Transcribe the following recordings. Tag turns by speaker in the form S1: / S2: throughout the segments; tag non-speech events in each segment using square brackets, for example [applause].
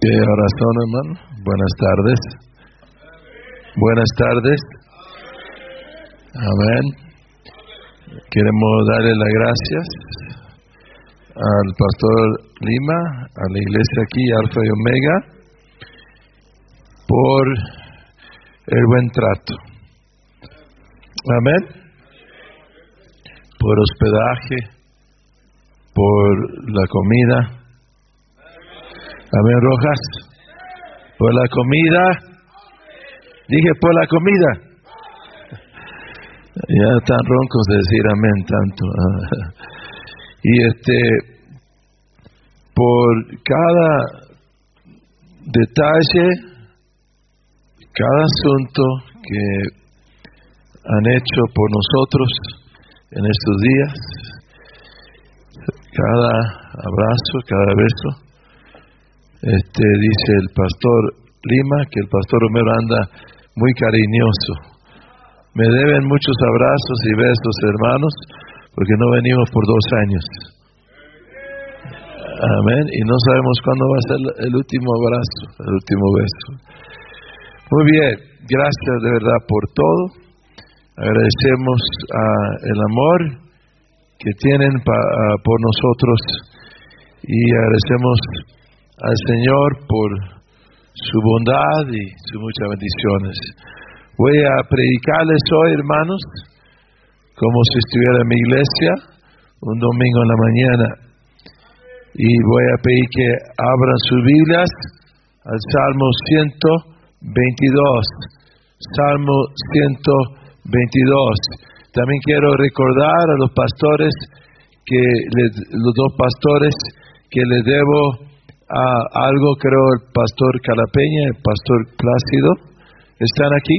S1: ¿Qué oración, hermano? Buenas tardes. Buenas tardes. Amén. Queremos darle las gracias al pastor Lima, a la iglesia aquí, Alfa y Omega, por el buen trato. Amén. Por hospedaje, por la comida, Amén, Rojas. Por la comida. Dije por la comida. Ya están roncos de decir amén tanto. [laughs] Y este, por cada detalle, cada asunto que han hecho por nosotros en estos días, cada abrazo, cada beso, este, dice el pastor Lima que el pastor Romero anda muy cariñoso. Me deben muchos abrazos y besos, hermanos, porque no venimos por dos años. Amén. Y no sabemos cuándo va a ser el último abrazo, el último beso. Muy bien, gracias de verdad por todo. Agradecemos el amor que tienen por nosotros y agradecemos al Señor por su bondad y sus muchas bendiciones. Voy a predicarles hoy, hermanos, como si estuviera en mi iglesia, un domingo en la mañana. Y voy a pedir que abran sus Biblias al Salmo 122. Salmo 122. También quiero recordar a los pastores que los dos pastores que les debo algo, creo, el pastor Calapeña, el pastor Plácido. ¿Están aquí?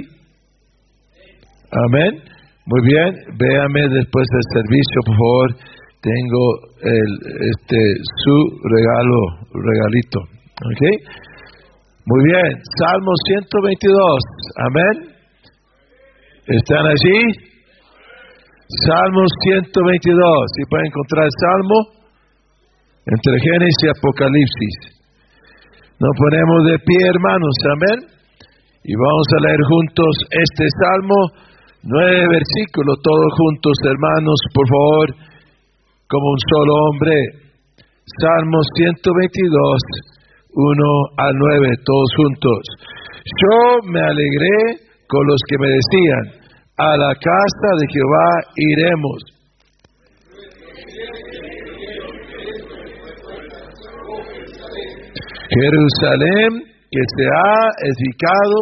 S1: Amén. Muy bien, véame después del servicio, por favor. Tengo el, este, su regalo, regalito. ¿Ok? Muy bien, Salmo 122. Amén. ¿Están allí? Salmo 122. Si pueden encontrar el Salmo entre Génesis y Apocalipsis. Nos ponemos de pie, hermanos, amén. Y vamos a leer juntos este salmo, nueve versículos, todos juntos, hermanos, por favor, como un solo hombre. Salmo 122, 1 al 9, todos juntos. Yo me alegré con los que me decían, a la casa de Jehová iremos. Jerusalén que se ha edificado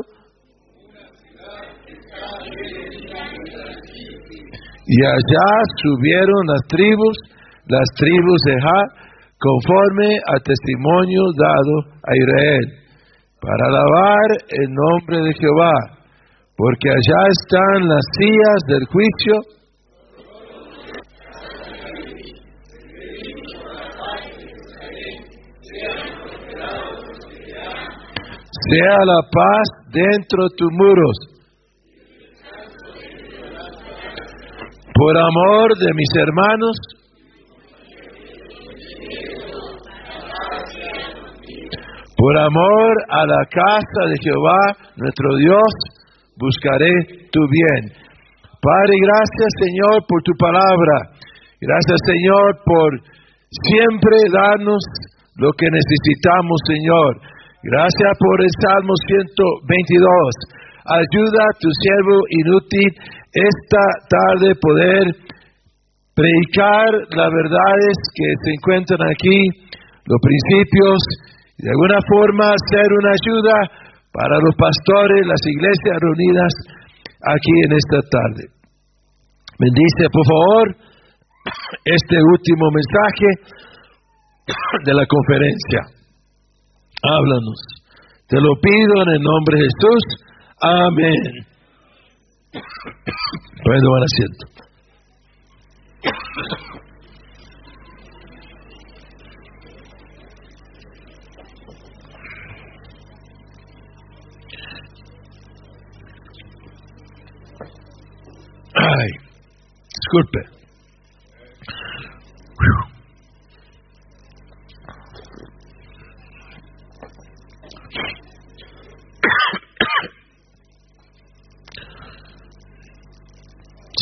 S1: y allá subieron las tribus, las tribus de Ja, conforme al testimonio dado a Israel, para alabar el nombre de Jehová, porque allá están las sillas del juicio. Sea la paz dentro de tus muros. Por amor de mis hermanos, por amor a la casa de Jehová, nuestro Dios, buscaré tu bien. Padre, gracias Señor por tu palabra. Gracias Señor por siempre darnos lo que necesitamos, Señor. Gracias por el Salmo 122. Ayuda a tu siervo inútil esta tarde poder predicar las verdades que se encuentran aquí, los principios, y de alguna forma ser una ayuda para los pastores, las iglesias reunidas aquí en esta tarde. Bendice, por favor, este último mensaje de la conferencia. Háblanos. Te lo pido en el nombre de Jesús. Amén. Pueden tomar asiento. Ay, disculpe.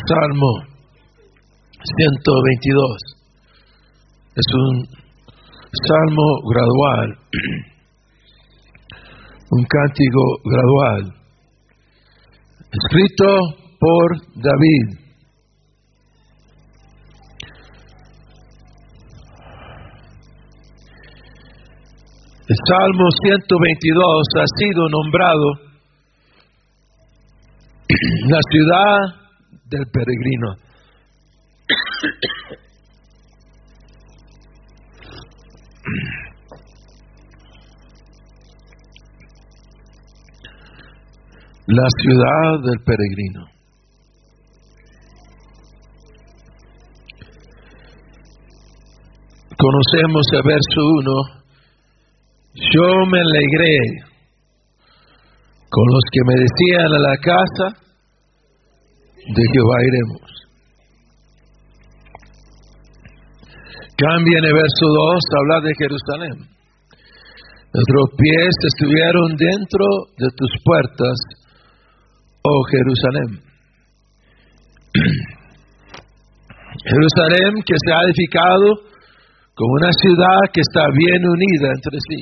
S1: Salmo 122 es un salmo gradual, un cántico gradual, escrito por David. El Salmo 122 ha sido nombrado [clears throat] la ciudad del peregrino. [clears throat] La ciudad del peregrino. Conocemos el verso 1 yo me alegré con los que me decían a la casa de Jehová iremos. Cambia en el verso 2, habla de Jerusalén. Nuestros pies estuvieron dentro de tus puertas, oh Jerusalén. [clears throat] Jerusalén que se ha edificado como una ciudad que está bien unida entre sí.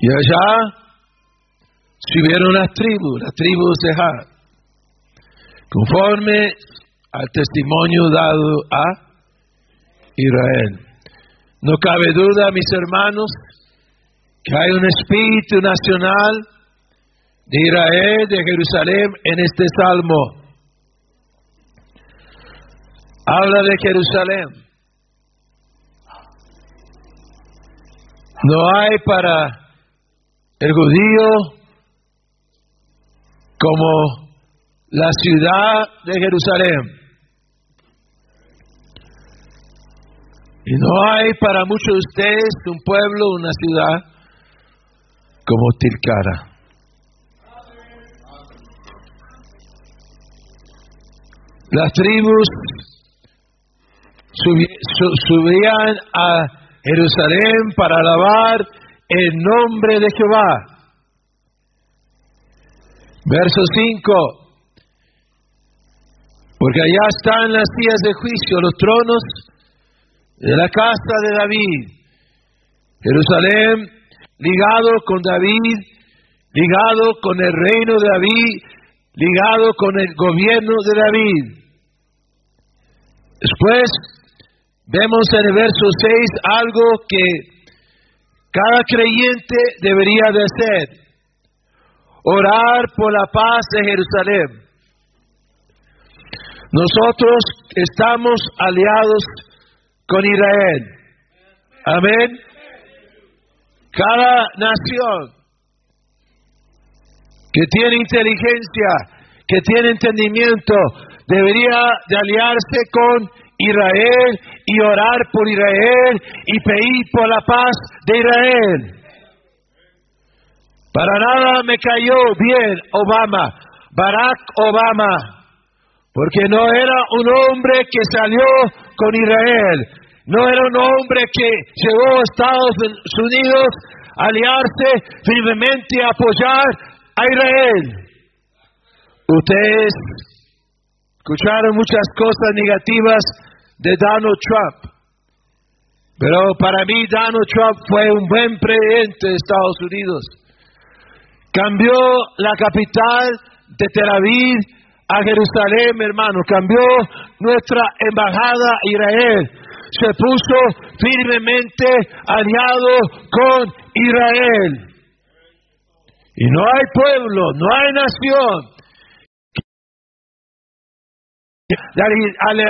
S1: Y allá subieron las tribus, las tribus de conforme al testimonio dado a Israel. No cabe duda, mis hermanos, que hay un espíritu nacional de Israel, de Jerusalén, en este salmo. Habla de Jerusalén. No hay para el judío como la ciudad de Jerusalén. Y no hay para muchos de ustedes un pueblo, una ciudad como Tilcara. Las tribus subían a Jerusalén para alabar el nombre de Jehová. Verso 5. Porque allá están las sillas de juicio, los tronos de la casa de David. Jerusalén ligado con David, ligado con el reino de David, ligado con el gobierno de David. Después Vemos en el verso 6 algo que cada creyente debería de hacer. Orar por la paz de Jerusalén. Nosotros estamos aliados con Israel. Amén. Cada nación que tiene inteligencia, que tiene entendimiento, debería de aliarse con Israel y orar por Israel y pedir por la paz de Israel. Para nada me cayó bien Obama, Barack Obama, porque no era un hombre que salió con Israel, no era un hombre que llevó a Estados Unidos a aliarse firmemente a apoyar a Israel. Ustedes escucharon muchas cosas negativas de Donald Trump. Pero para mí Donald Trump fue un buen presidente de Estados Unidos. Cambió la capital de Tel Aviv a Jerusalén, hermano. Cambió nuestra embajada a Israel. Se puso firmemente aliado con Israel. Y no hay pueblo, no hay nación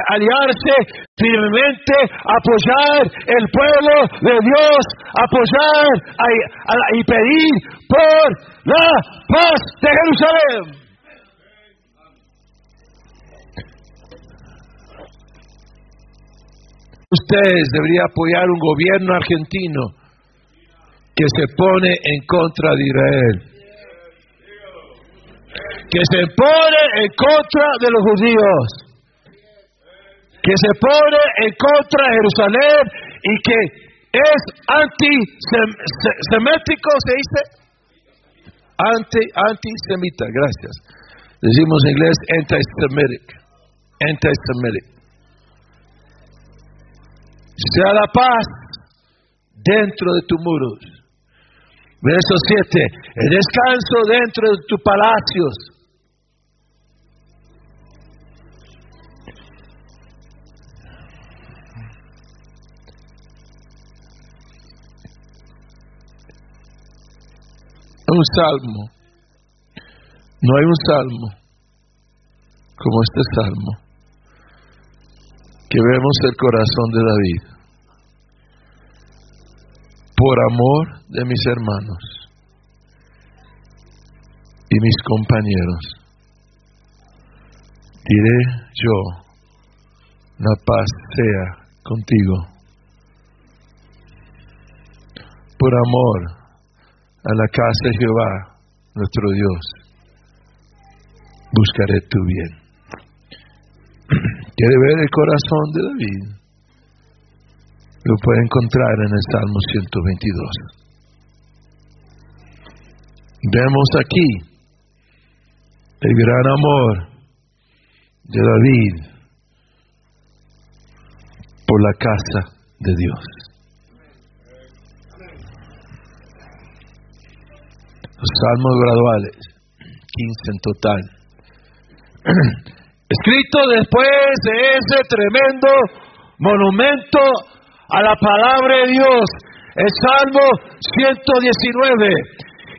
S1: aliarse firmemente, apoyar el pueblo de Dios, apoyar y pedir por la paz de Jerusalén. Ustedes deberían apoyar un gobierno argentino que se pone en contra de Israel que se pone en contra de los judíos que se pone en contra de Jerusalén y que es antisemético, se dice, anti, antisemita, gracias. Decimos en inglés anti-semitic, anti-semitic. Sea la paz dentro de tus muros. Verso 7, el descanso dentro de tus palacios. Un salmo. No hay un salmo como este salmo que vemos el corazón de David. Por amor de mis hermanos y mis compañeros, diré yo, la paz sea contigo. Por amor a la casa de Jehová, nuestro Dios, buscaré tu bien. [clears throat] ¿Quiere ver el corazón de David? Lo puede encontrar en el Salmo 122. Vemos aquí el gran amor de David por la casa de Dios. Salmos graduales, 15 en total. [clears throat] Escrito después de ese tremendo monumento a la palabra de Dios, el Salmo 119.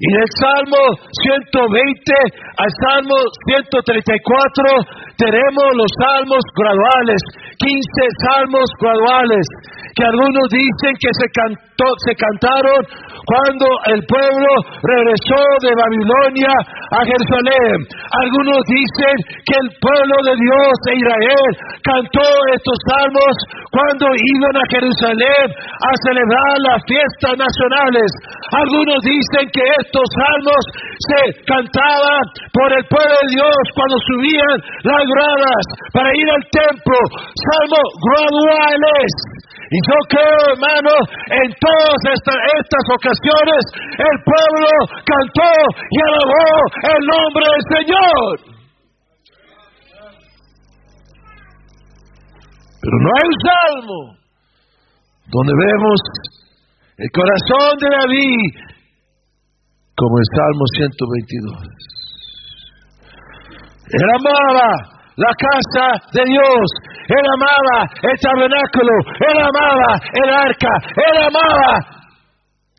S1: Y del Salmo 120 al Salmo 134 tenemos los salmos graduales, 15 salmos graduales, que algunos dicen que se, cantó, se cantaron cuando el pueblo regresó de Babilonia a Jerusalén. Algunos dicen que el pueblo de Dios de Israel cantó estos salmos cuando iban a Jerusalén a celebrar las fiestas nacionales. Algunos dicen que estos salmos se cantaban por el pueblo de Dios cuando subían las gradas para ir al templo. Salmos graduales. Y yo creo, hermano, en todas estas, ocasiones el pueblo cantó y alabó el nombre del Señor. Pero no hay un salmo donde vemos el corazón de David como el Salmo 122. Él amaba la casa de Dios, él amaba el tabernáculo, él amaba el arca, él amaba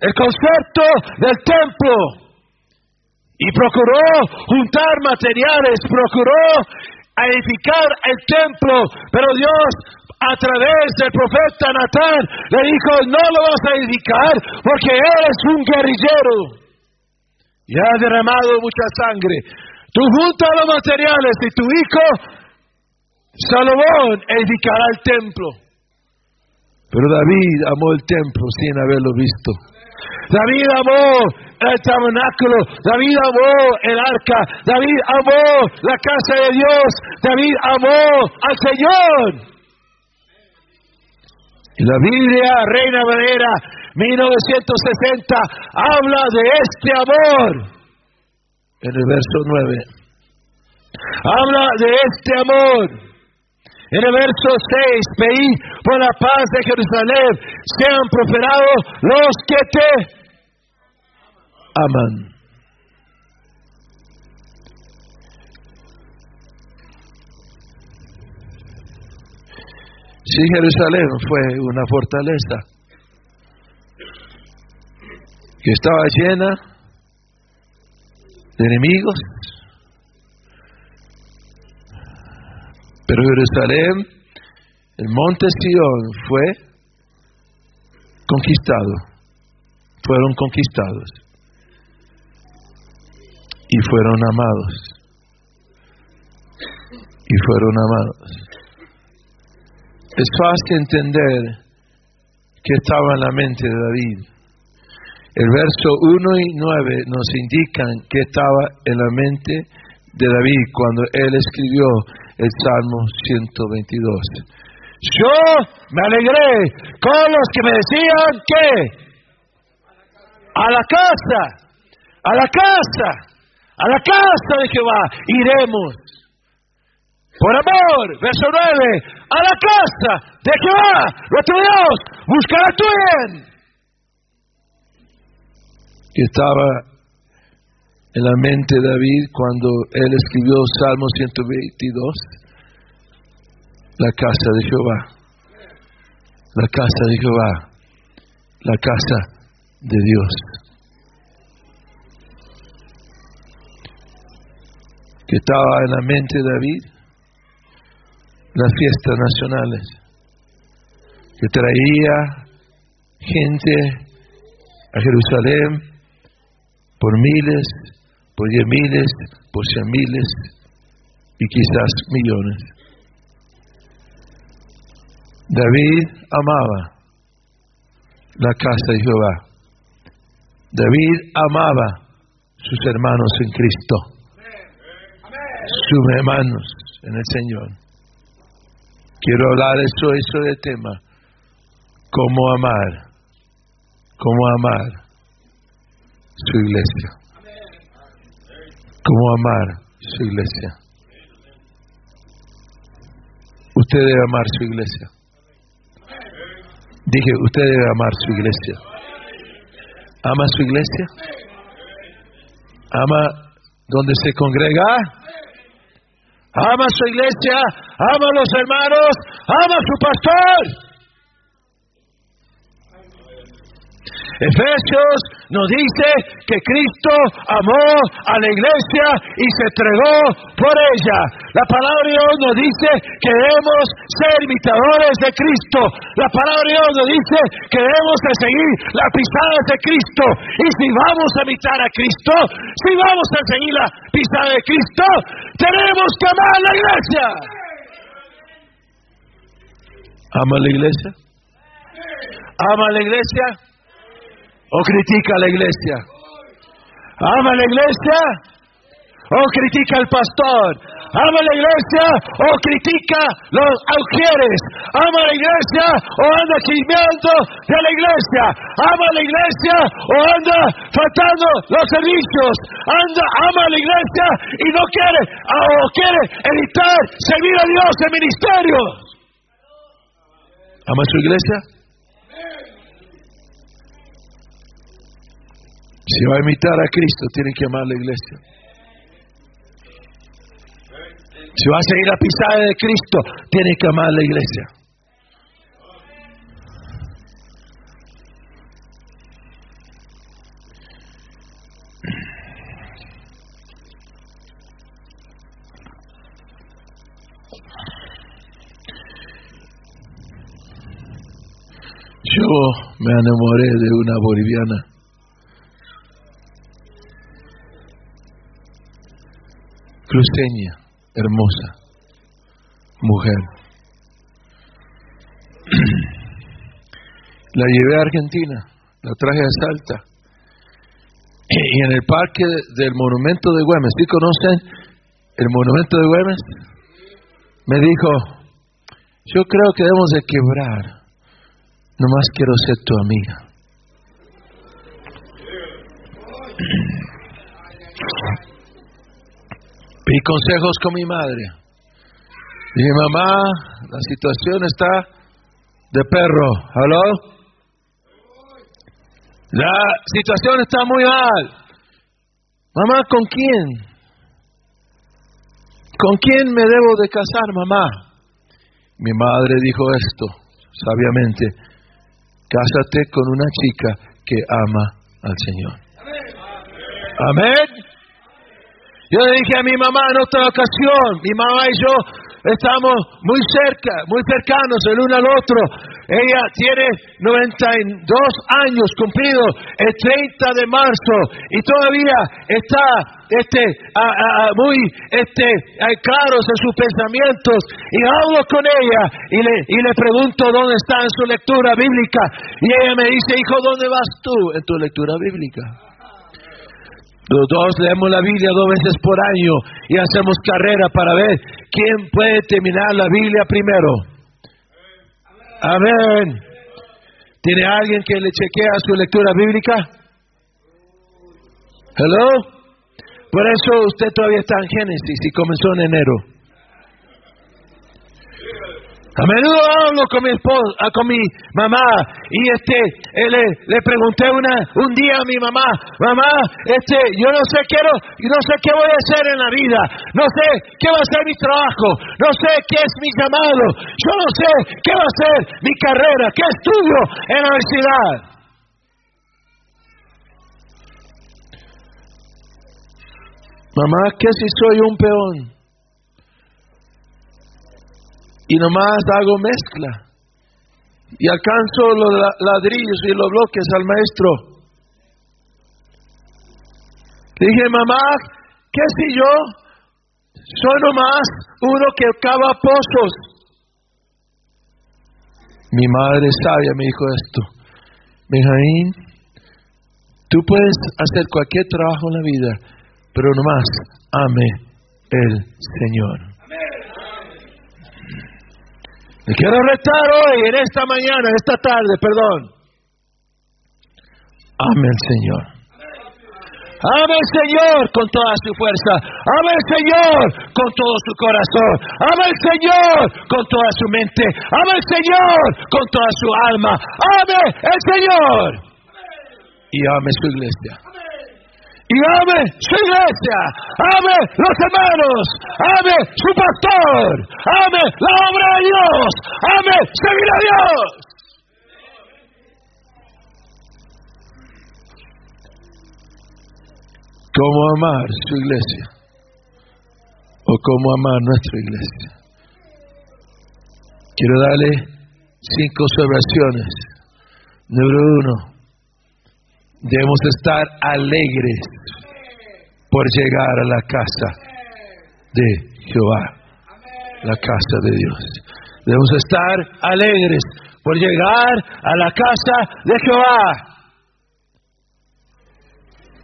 S1: el concepto del templo. Y procuró juntar materiales, procuró edificar el templo, pero Dios a través del profeta Natán le dijo, no lo vas a edificar porque eres un guerrillero y ha derramado mucha sangre. Tú juntas los materiales y tu hijo Salomón edificará el templo. Pero David amó el templo sin haberlo visto. David amó el tabernáculo, David amó el arca, David amó la casa de Dios, David amó al Señor. Y la Biblia, Reina Valera, 1960, habla de este amor. En el verso 9. Habla de este amor. En el verso 6, pedí por la paz de Jerusalén, sean prosperados los que te aman. Si Jerusalén fue una fortaleza que estaba llena de enemigos, Pero Jerusalén, el monte Sion fue conquistado, fueron conquistados y fueron amados. Y fueron amados. Es fácil entender que estaba en la mente de David. El verso 1 y 9 nos indican que estaba en la mente de David cuando él escribió el Salmo 122. Yo me alegré con los que me decían que a la casa, a la casa, a la casa de Jehová, iremos. Por amor, verso 9, a la casa de Jehová, nuestro Dios, buscará tu bien. Que estaba en la mente de David cuando él escribió Salmo 122, la casa de Jehová, la casa de Jehová, la casa de Dios. Que estaba en la mente de David las fiestas nacionales, que traía gente a Jerusalén por miles, por diez miles, por cien miles y quizás millones. David amaba la casa de Jehová. David amaba sus hermanos en Cristo, sus hermanos en el Señor. Quiero hablar eso, eso de tema. Cómo amar, cómo amar su iglesia. Cómo amar su iglesia. Usted debe amar su iglesia. Dije, usted debe amar su iglesia. ¿Ama su iglesia? ¿Ama donde se congrega? ama su iglesia, ama a los hermanos, ama a su pastor. Efesios nos dice que Cristo amó a la iglesia y se entregó por ella. La palabra de Dios nos dice que debemos ser imitadores de Cristo. La palabra de Dios nos dice que debemos de seguir las pisadas de Cristo. Y si vamos a imitar a Cristo, si vamos a seguir la pisada de Cristo, tenemos que amar a la iglesia. ¿Ama la iglesia? ¿Ama la iglesia? ¿O critica a la iglesia? ¿Ama la iglesia? ¿O critica al pastor? ¿Ama la iglesia o critica los agujeres? ¿Ama la iglesia o anda chismeando de la iglesia? ¿Ama la iglesia o anda faltando los servicios? Anda, ama la iglesia y no quiere o quiere evitar servir a Dios en ministerio. ¿Ama su iglesia? Si va a imitar a Cristo, tiene que amar la iglesia. Si va a seguir la pisada de Cristo, tiene que amar la iglesia. Yo me enamoré de una boliviana cruceña, hermosa, mujer. [clears throat] La llevé a Argentina, la traje a Salta. Y en el parque del monumento de Güemes, ¿sí conocen el monumento de Güemes? Me dijo, yo creo que debemos de quebrar, nomás quiero ser tu amiga. [clears throat] Pedí consejos con mi madre. Dije, mamá, la situación está de perro. ¿Aló? La situación está muy mal. Mamá, ¿con quién? ¿Con quién me debo de casar, mamá? Mi madre dijo esto, sabiamente, cásate con una chica que ama al Señor. Amén. Yo le dije a mi mamá en otra ocasión, mi mamá y yo estamos muy cerca, muy cercanos el uno al otro. Ella tiene 92 años cumplidos el 30 de marzo y todavía está este, muy este, claros en sus pensamientos. Y hablo con ella y le, y le pregunto dónde está en su lectura bíblica. Y ella me dice, hijo, ¿dónde vas tú en tu lectura bíblica? Los dos leemos la Biblia dos veces por año y hacemos carrera para ver quién puede terminar la Biblia primero. Amén. ¿Tiene alguien que le chequea su lectura bíblica? Hello. Por eso usted todavía está en Génesis y comenzó en enero. A menudo hablo con mi esposa, ah, con mi mamá y este eh, le, le, pregunté una un día a mi mamá, mamá, este yo no sé quiero, no sé qué voy a hacer en la vida, no sé qué va a ser mi trabajo, no sé qué es mi llamado, yo no sé qué va a ser mi carrera, qué estudio en la universidad. Mamá, ¿qué si soy un peón? Y nomás hago mezcla. Y alcanzo los ladrillos y los bloques al maestro. Dije, mamá, ¿qué si yo soy nomás uno que cava pozos? Mi madre sabia me dijo esto. Benjamín, tú puedes hacer cualquier trabajo en la vida, pero nomás ame el Señor. Le quiero retar hoy, en esta mañana, en esta tarde, perdón. Amén, Señor. Ame al Señor con toda su fuerza. Ame al Señor con todo su corazón. Ame al Señor con toda su mente. Ame al Señor con toda su alma. Ame al Señor. Y ame su iglesia y ame su iglesia, ame los hermanos, ame su pastor, ame la obra de Dios, ame servir a Dios. ¿Cómo amar su iglesia? ¿O cómo amar nuestra iglesia? Quiero darle cinco observaciones. Número uno, Debemos estar alegres por llegar a la casa de Jehová, la casa de Dios. Debemos estar alegres por llegar a la casa de Jehová.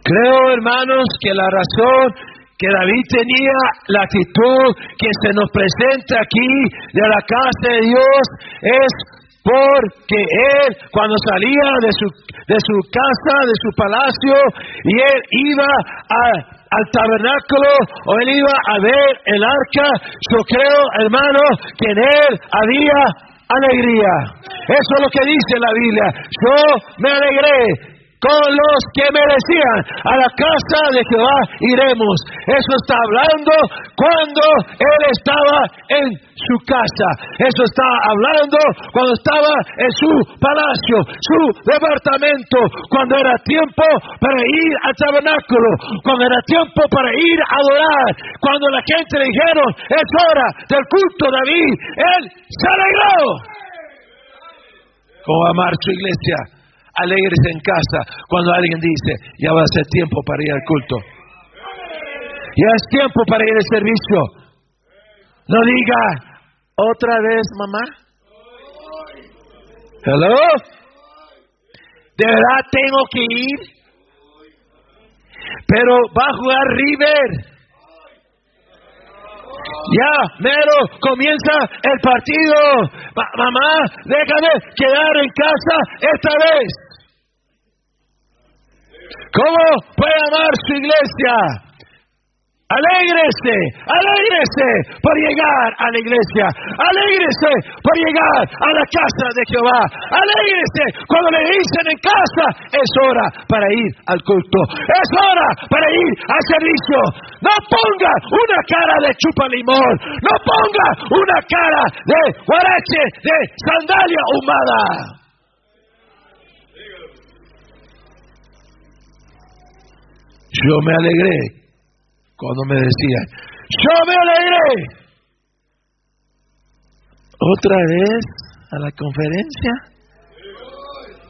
S1: Creo, hermanos, que la razón que David tenía, la actitud que se nos presenta aquí de la casa de Dios, es porque él cuando salía de su, de su casa, de su palacio, y él iba al tabernáculo o él iba a ver el arca, yo creo, hermano, que en él había alegría. Eso es lo que dice la Biblia. Yo me alegré con los que merecían. A la casa de Jehová iremos. Eso está hablando cuando él estaba en su casa. Eso está hablando cuando estaba en su palacio, su departamento, cuando era tiempo para ir al tabernáculo, cuando era tiempo para ir a adorar, cuando la gente le dijeron, es hora del culto David, él se alegró. Como amar su iglesia alegres en casa cuando alguien dice, ya va a ser tiempo para ir al culto. Ya es tiempo para ir al servicio. No diga, otra vez, mamá. Hello. De verdad tengo que ir. Pero va a jugar River. Ya, mero, comienza el partido. mamá, déjame quedar en casa esta vez. ¿Cómo puede amar su iglesia? Alégrese, alégrese por llegar a la iglesia. Alégrese por llegar a la casa de Jehová. Alégrese cuando le dicen en casa, es hora para ir al culto. Es hora para ir al servicio. No ponga una cara de chupa limón. No ponga una cara de guarache, de sandalia humada. Yo me alegré cuando me decían, yo me alegré. Otra vez a la conferencia,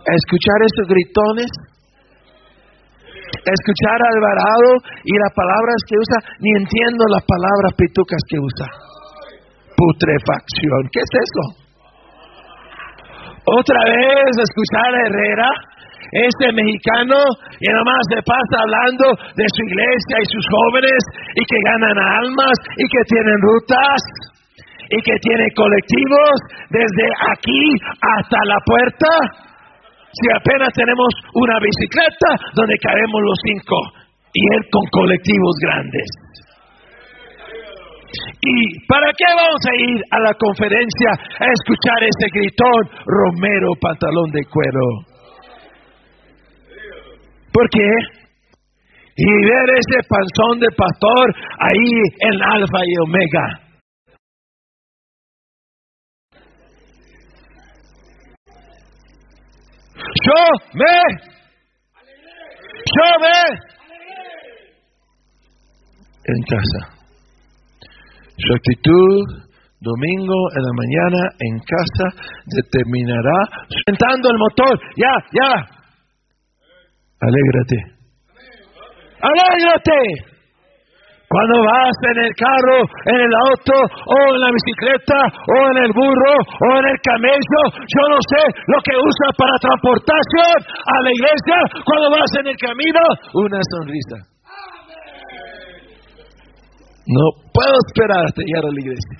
S1: a escuchar esos gritones, a escuchar a Alvarado y las palabras que usa, ni entiendo las palabras pitucas que usa. Putrefacción, ¿qué es eso? Otra vez escuchar a Herrera este mexicano y más se pasa hablando de su iglesia y sus jóvenes y que ganan almas y que tienen rutas y que tiene colectivos desde aquí hasta la puerta. Si apenas tenemos una bicicleta donde caemos los cinco. ir con colectivos grandes. ¿Y para qué vamos a ir a la conferencia a escuchar ese gritón Romero pantalón de cuero? ¿Por qué? Y ver ese panzón de pastor ahí en Alfa y Omega. Yo me, yo me, en casa. Su actitud domingo en la mañana en casa determinará sentando el motor. Ya, ya. Alégrate. Alégrate. Cuando vas en el carro, en el auto, o en la bicicleta, o en el burro, o en el camello, yo no sé lo que usa para transportación a la iglesia, cuando vas en el camino, una sonrisa. No puedo esperar hasta llegar a la iglesia.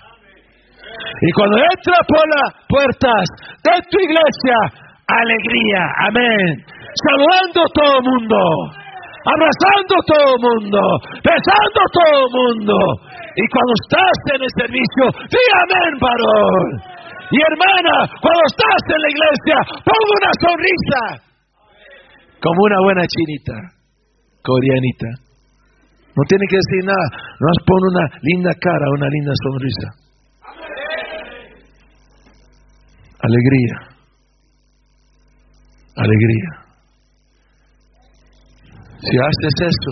S1: Y cuando entra por las puertas de tu iglesia, alegría, amén. Saludando a todo el mundo, abrazando todo el mundo, besando todo el mundo. Y cuando estás en el servicio, di amén, varón. Y hermana, cuando estás en la iglesia, ponga una sonrisa. Como una buena chinita, coreanita. No tiene que decir nada, más pone una linda cara, una linda sonrisa. Alegría. Alegría. Si haces eso,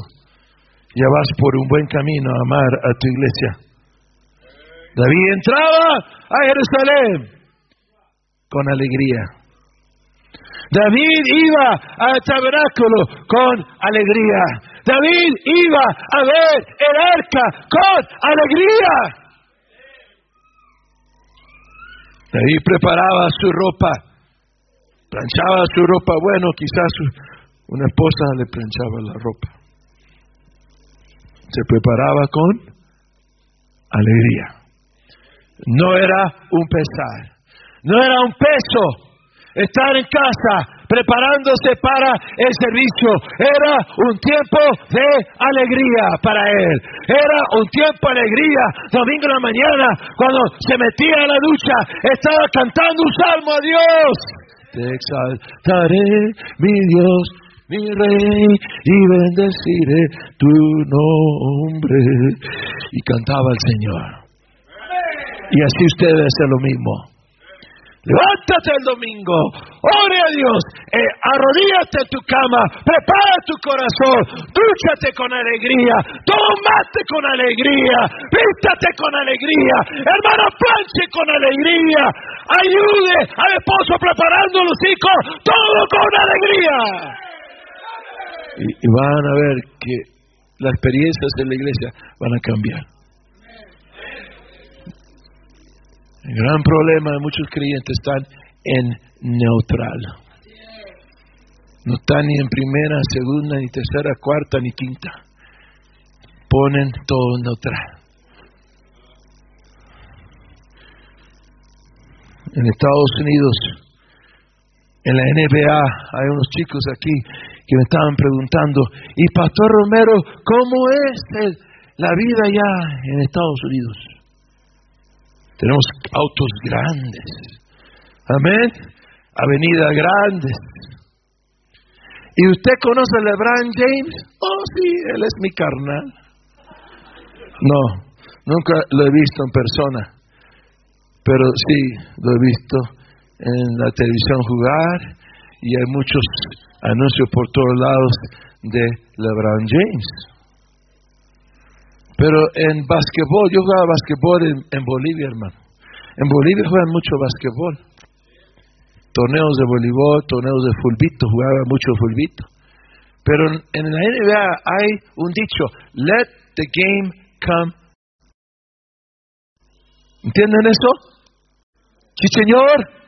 S1: ya vas por un buen camino a amar a tu iglesia. David entraba a Jerusalén con alegría. David iba al tabernáculo con alegría. David iba a ver el arca con alegría. David preparaba su ropa, planchaba su ropa. Bueno, quizás una esposa le planchaba la ropa. Se preparaba con alegría. No era un pesar, no era un peso estar en casa preparándose para el servicio. Era un tiempo de alegría para él. Era un tiempo de alegría. Domingo en la mañana, cuando se metía a la ducha, estaba cantando un salmo a Dios. Te exaltaré, mi Dios, mi rey, y bendeciré tu nombre. Y cantaba el Señor. Y así usted debe lo mismo. Levántate el domingo, ore a Dios, eh, arrodíate tu cama, prepara tu corazón, dúchate con alegría, tomate con alegría, vístate con alegría, hermano, planche con alegría, ayude al esposo preparando los hijos, todo con alegría. Y van a ver que las experiencias de la iglesia van a cambiar. El gran problema de muchos creyentes están en neutral. No están ni en primera, segunda, ni tercera, cuarta, ni quinta. Ponen todo en neutral. En Estados Unidos, en la NBA, hay unos chicos aquí que me estaban preguntando, y Pastor Romero, ¿cómo es la vida ya en Estados Unidos? Tenemos autos grandes. Amén. Avenida grandes. ¿Y usted conoce a LeBron James? Oh, sí, él es mi carnal. No, nunca lo he visto en persona. Pero sí, lo he visto en la televisión jugar y hay muchos anuncios por todos lados de LeBron James. Pero en básquetbol, yo jugaba básquetbol en, Bolivia, hermano. En Bolivia juegan mucho básquetbol. Torneos de voleibol, torneos de fulbito, jugaba mucho fulbito. Pero en, la NBA hay un dicho, let the game come. ¿Entienden eso? Sí, señor.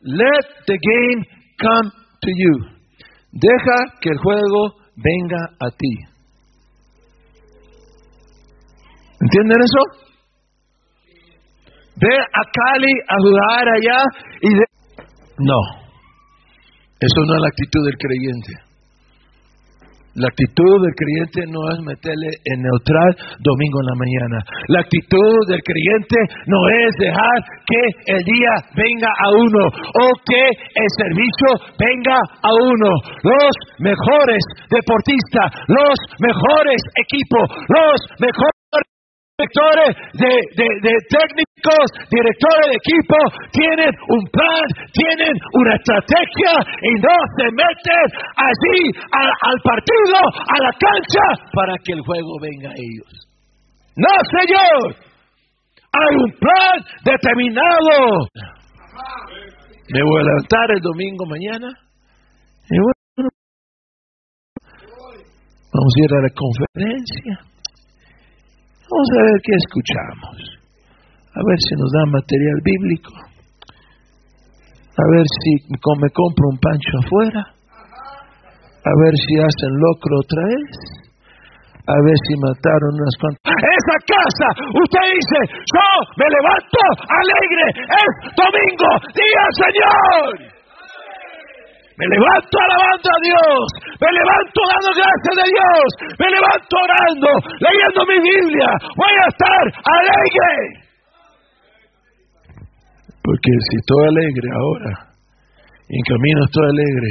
S1: Let the game come to you. Deja que el juego venga a ti. ¿Entienden eso? Ve a Cali a jugar allá y de... No, eso no es la actitud del creyente. La actitud del creyente no es meterle en neutral domingo en la mañana. La actitud del creyente no es dejar que el día venga a uno o que el servicio venga a uno. Los mejores deportistas, los mejores equipos, los mejores directores de, técnicos, directores de equipo, tienen un plan, tienen una estrategia y no se meten allí al partido, a la cancha, para que el juego venga a ellos. No, señor. Hay un plan determinado. Me voy a levantar el domingo mañana. vamos a ir a la conferencia Vamos a ver qué escuchamos. A ver si nos dan material bíblico. A ver si me compro un pancho afuera. A ver si hacen locro otra vez. A ver si mataron unas cuantas. Esa casa, usted dice, yo me levanto alegre. Es domingo, día Señor. Me levanto alabando a Dios. Me levanto dando gracias a Dios. Me levanto orando, leyendo mi Biblia. Voy a estar alegre. Porque si estoy alegre ahora, en camino estoy alegre,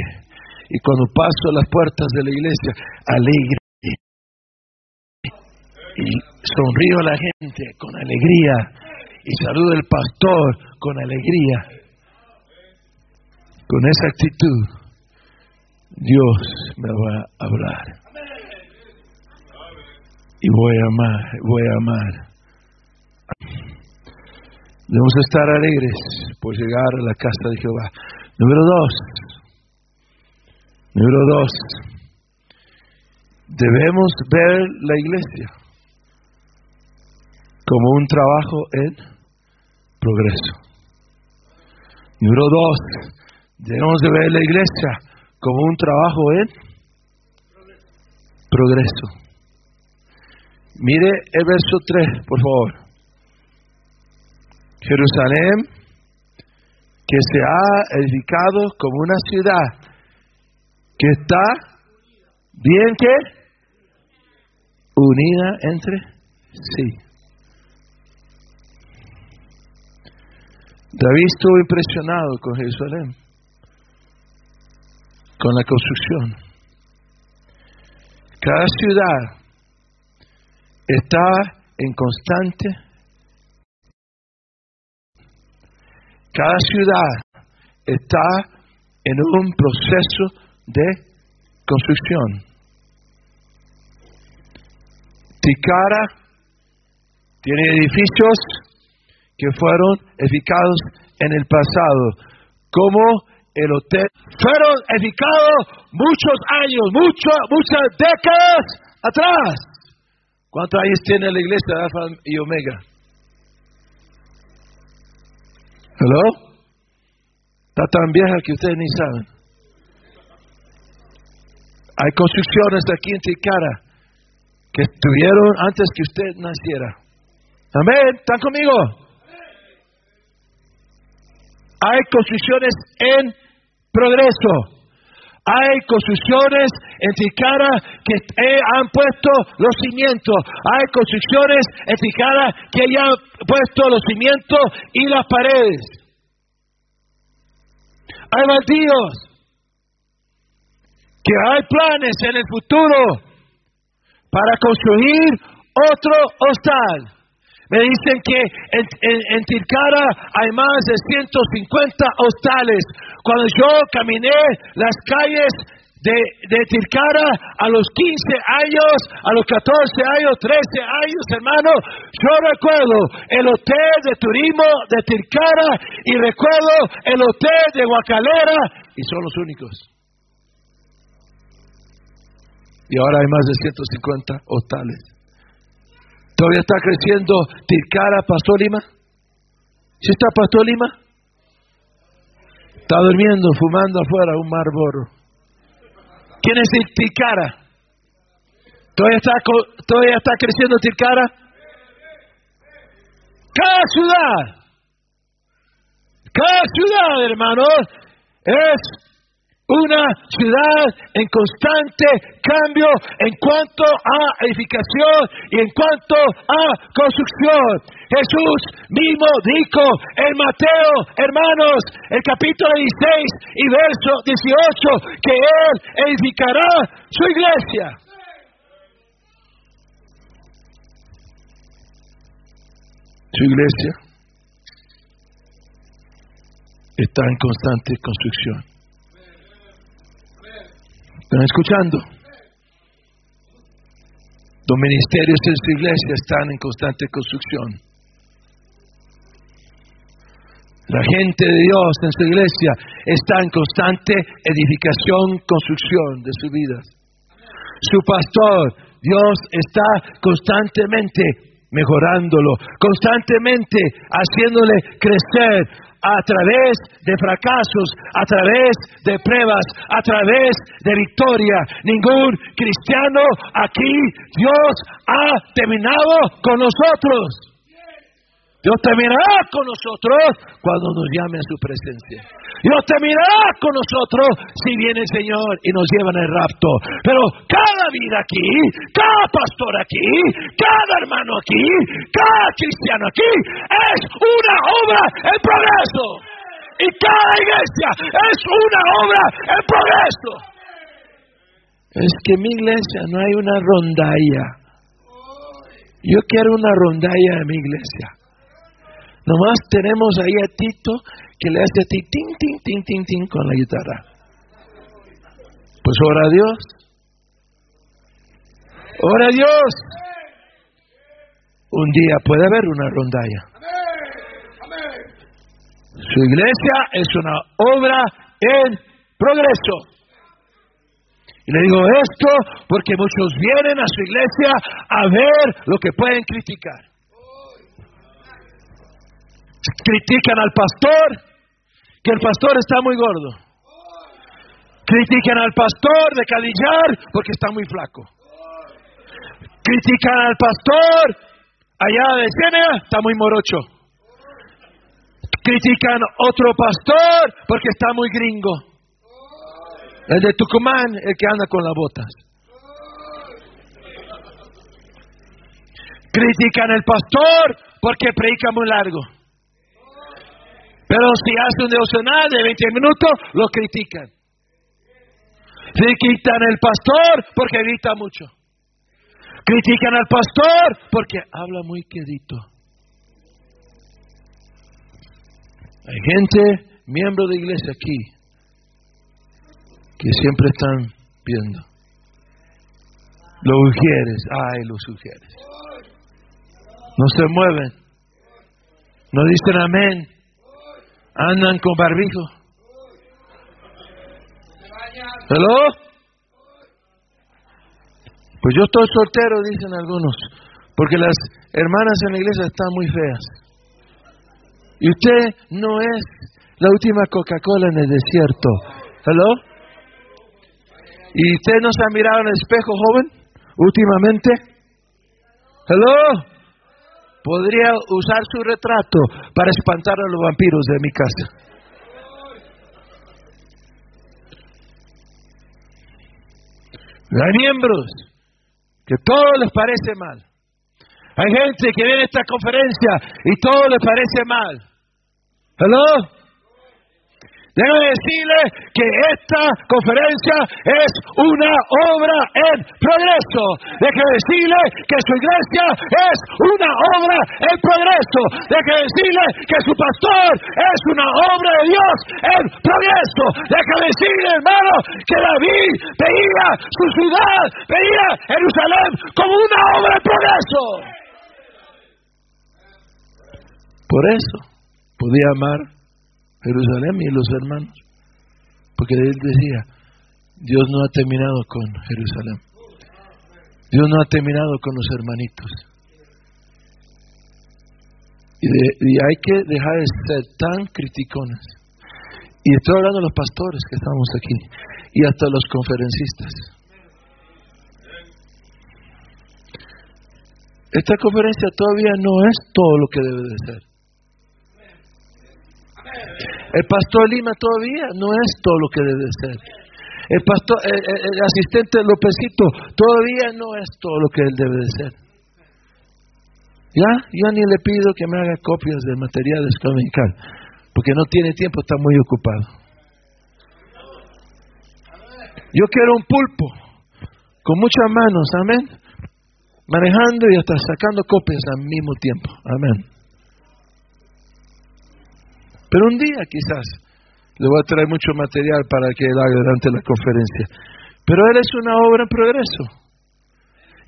S1: y cuando paso las puertas de la iglesia, alegre, y sonrío a la gente con alegría, y saludo al pastor con alegría, con esa actitud, Dios me va a hablar. Y voy a amar, voy a amar. Debemos estar alegres por llegar a la casa de Jehová. Número dos. Número dos. Debemos ver la iglesia como un trabajo en progreso. Número dos. Debemos de ver la iglesia como un trabajo en progreso. Mire el verso 3, por favor. Jerusalén, que se ha edificado como una ciudad que está bien que unida entre sí. David estuvo impresionado con Jerusalén con la construcción. Cada ciudad está en constante, cada ciudad está en un proceso de construcción. Ticara tiene edificios que fueron edificados en el pasado, como el hotel. Fueron edificados muchos años, muchas décadas atrás. ¿Cuántos años tiene la iglesia de Alfa y Omega? ¿Hello? Está tan vieja que ustedes ni saben. Hay construcciones aquí en Ticara que estuvieron antes que usted naciera. Amén. ¿Están conmigo? Hay construcciones en progreso. Hay construcciones en Ticara que han puesto los cimientos. Hay construcciones en Ticara que ya han puesto los cimientos y las paredes. Hay baldíos. Que hay planes en el futuro para construir otro hostal. Me dicen que en, en, hay más de 150 hostales. Cuando yo caminé las calles de, de a los 15 años, a los 14 años, 13 años, hermano, yo recuerdo el hotel de turismo de Tilcara y recuerdo el hotel de Guacalera y son los únicos. Y ahora hay más de 150 hostales. ¿Todavía está creciendo Tilcara, Pastor Lima? ¿Sí está Pastor Lima? Está durmiendo, fumando afuera un marborro. ¿Quién es Tilcara? ¿Todavía está, ¿Todavía está creciendo Tilcara? Cada ciudad, cada ciudad, hermanos, es una ciudad en constante cambio en cuanto a edificación y en cuanto a construcción. Jesús mismo dijo en Mateo, hermanos, el capítulo 16 y verso 18, que Él edificará su iglesia. Su iglesia está en constante construcción. ¿Están escuchando? Los ministerios de su iglesia están en constante construcción. La gente de Dios en su iglesia está en constante edificación, construcción de su vida. Su pastor, Dios está constantemente mejorándolo, constantemente haciéndole crecer, a través de fracasos, a través de pruebas, a través de victoria. Ningún cristiano aquí, Dios ha terminado con nosotros. Dios terminará con nosotros cuando nos llame a su presencia. Dios terminará con nosotros si viene el Señor y nos lleva en el rapto. Pero cada vida aquí, cada pastor aquí, cada hermano aquí, cada cristiano aquí es una obra en progreso. Y cada iglesia es una obra en progreso. Es que en mi iglesia no hay una rondalla. Yo quiero una rondalla en mi iglesia. Nomás tenemos ahí a Tito que le hace ting, ting, ting, ting, ting, ting con la guitarra. Pues ora a Dios. Ora a Dios. Un día puede haber una rondalla. Su iglesia es una obra en progreso. Y le digo esto porque muchos vienen a su iglesia a ver lo que pueden criticar critican al pastor, que el pastor está muy gordo. Critican al pastor de Calillar porque está muy flaco. Critican al pastor allá de Ciénaga, está muy morocho. Critican otro pastor porque está muy gringo. El de Tucumán, el que anda con las botas. Critican al pastor porque predica muy largo. Pero si hace un devocional de 20 minutos, lo critican. Critican al pastor porque grita mucho. Critican al pastor porque habla muy quedito. Hay gente, miembro de iglesia aquí, que siempre están viendo. Los sugieres, ay, los sugieres. No se mueven. No dicen amén andan con barbijo. ¿Hello? Pues yo estoy soltero, dicen algunos, porque las hermanas en la iglesia están muy feas. Y usted no es la última Coca-Cola en el desierto. ¿Hello? ¿Y usted no se ha mirado en el espejo, joven, últimamente? ¿Hello? Podría usar su retrato para espantar a los vampiros de mi casa. Hay miembros que todo les parece mal. Hay gente que viene a esta conferencia y todo les parece mal. ¿Hello? Déjame decirle que esta conferencia es una obra en progreso. Déjame decirle que su iglesia es una obra en progreso. Déjame decirle que su pastor es una obra de Dios en progreso. Déjame decirle, hermano, que David veía su ciudad, veía Jerusalén como una obra en progreso. Por eso podía amar Jerusalén y los hermanos. Porque él decía, Dios no ha terminado con Jerusalén. Dios no ha terminado con los hermanitos. Y, hay que dejar de ser tan criticones. Y estoy hablando de los pastores que estamos aquí y hasta los conferencistas. Esta conferencia todavía no es todo lo que debe de ser. El pastor Lima todavía no es todo lo que debe ser. el pastor, el, asistente Lópezito todavía no es todo lo que él debe de ser. Ya, yo ni le pido que me haga copias del material escomical, porque no tiene tiempo, está muy ocupado. Yo quiero un pulpo con muchas manos, amén, manejando y hasta sacando copias al mismo tiempo, amén. Pero un día quizás le voy a traer mucho material para que él haga durante la conferencia. Pero él es una obra en progreso.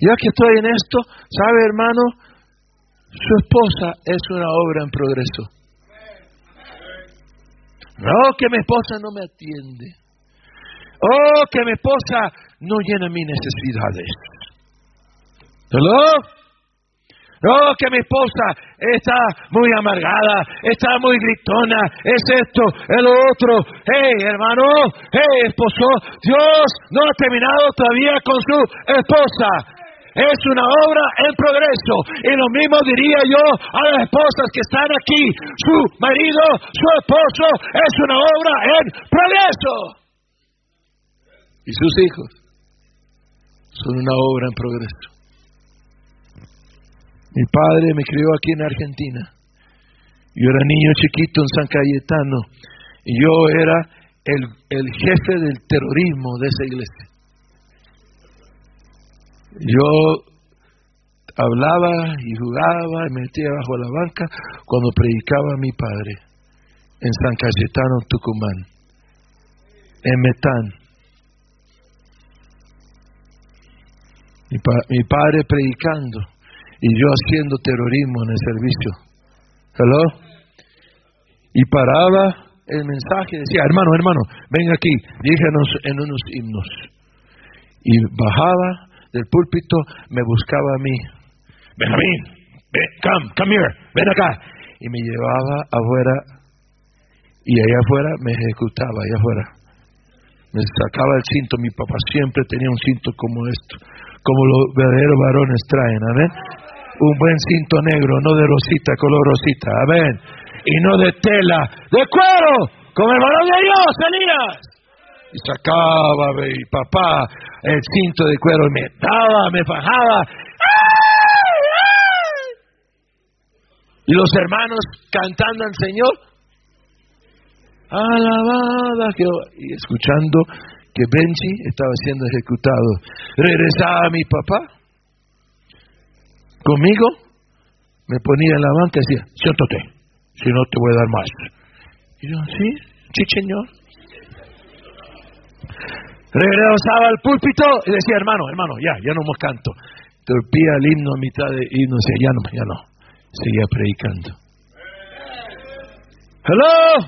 S1: Ya que estoy en esto, ¿sabe hermano? Su esposa es una obra en progreso. No, que mi esposa no me atiende. Oh, que mi esposa no llena mis necesidades. ¿Hello? No, que mi esposa está muy amargada, está muy gritona, es esto, el otro. Hey, hermano, hey, esposo, Dios no ha terminado todavía con su esposa. Es una obra en progreso. Y lo mismo diría yo a las esposas que están aquí. Su marido, su esposo, es una obra en progreso. Y sus hijos son una obra en progreso. Mi padre me crió aquí en Argentina. Yo era niño chiquito en San Cayetano y yo era el, el jefe del terrorismo de esa iglesia. Yo hablaba y jugaba y me metía bajo la banca cuando predicaba mi padre en San Cayetano, Tucumán, en Metán. Mi, mi padre predicando y yo haciendo terrorismo en el servicio. ¿Hello? Y paraba el mensaje, decía, hermano, hermano, ven aquí, díganos en unos himnos. Y bajaba del púlpito, me buscaba a mí. Benjamín, come, come here, ven acá. Y me llevaba afuera, y allá afuera me ejecutaba, allá afuera. Me sacaba el cinto, mi papá siempre tenía un cinto como esto, como los verdaderos varones traen, amén un buen cinto negro, no de rosita, color rosita, amén. Y no de tela, de cuero, con el varón de Dios, Elías. Y sacaba mi papá el cinto de cuero y me daba, me fajaba. Y los hermanos cantando al Señor. Alabada Y escuchando que Benji estaba siendo ejecutado. Regresaba mi papá conmigo, me ponía en la banca y decía, siéntate, si no te voy a dar más. Y yo, sí, sí, señor. Regresaba al púlpito y decía, hermano, hermano, ya, ya no más canto. Torpía el himno a mitad de himno, decía, ya no, ya no. Seguía predicando. Hello.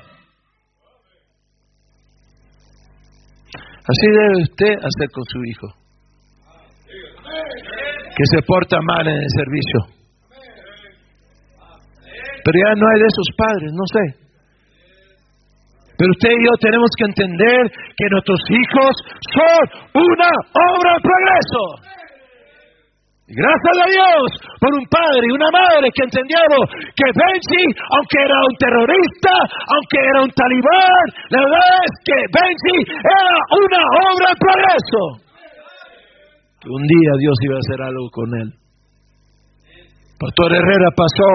S1: Así debe usted hacer con su hijo que se porta mal en el servicio. Pero ya no hay de esos padres, no sé. Pero usted y yo tenemos que entender que nuestros hijos son una obra de progreso. Gracias a Dios por un padre y una madre que entendieron que Benji, aunque era un terrorista, aunque era un talibán, la verdad es que Benji era una obra de progreso un día Dios iba a hacer algo con él. Pastor Herrera pasó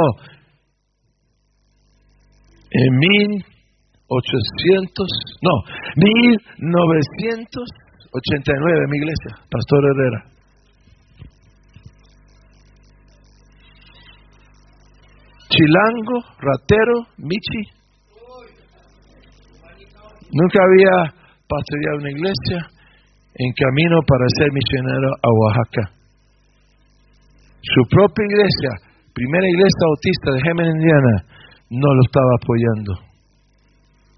S1: en 1800, no, 1989 en mi iglesia, Pastor Herrera. Chilango, ratero, Michi. Nunca había pastoreado una iglesia en camino para ser misionero a Oaxaca. Su propia iglesia, primera iglesia autista de Gémenes, Indiana, no lo estaba apoyando.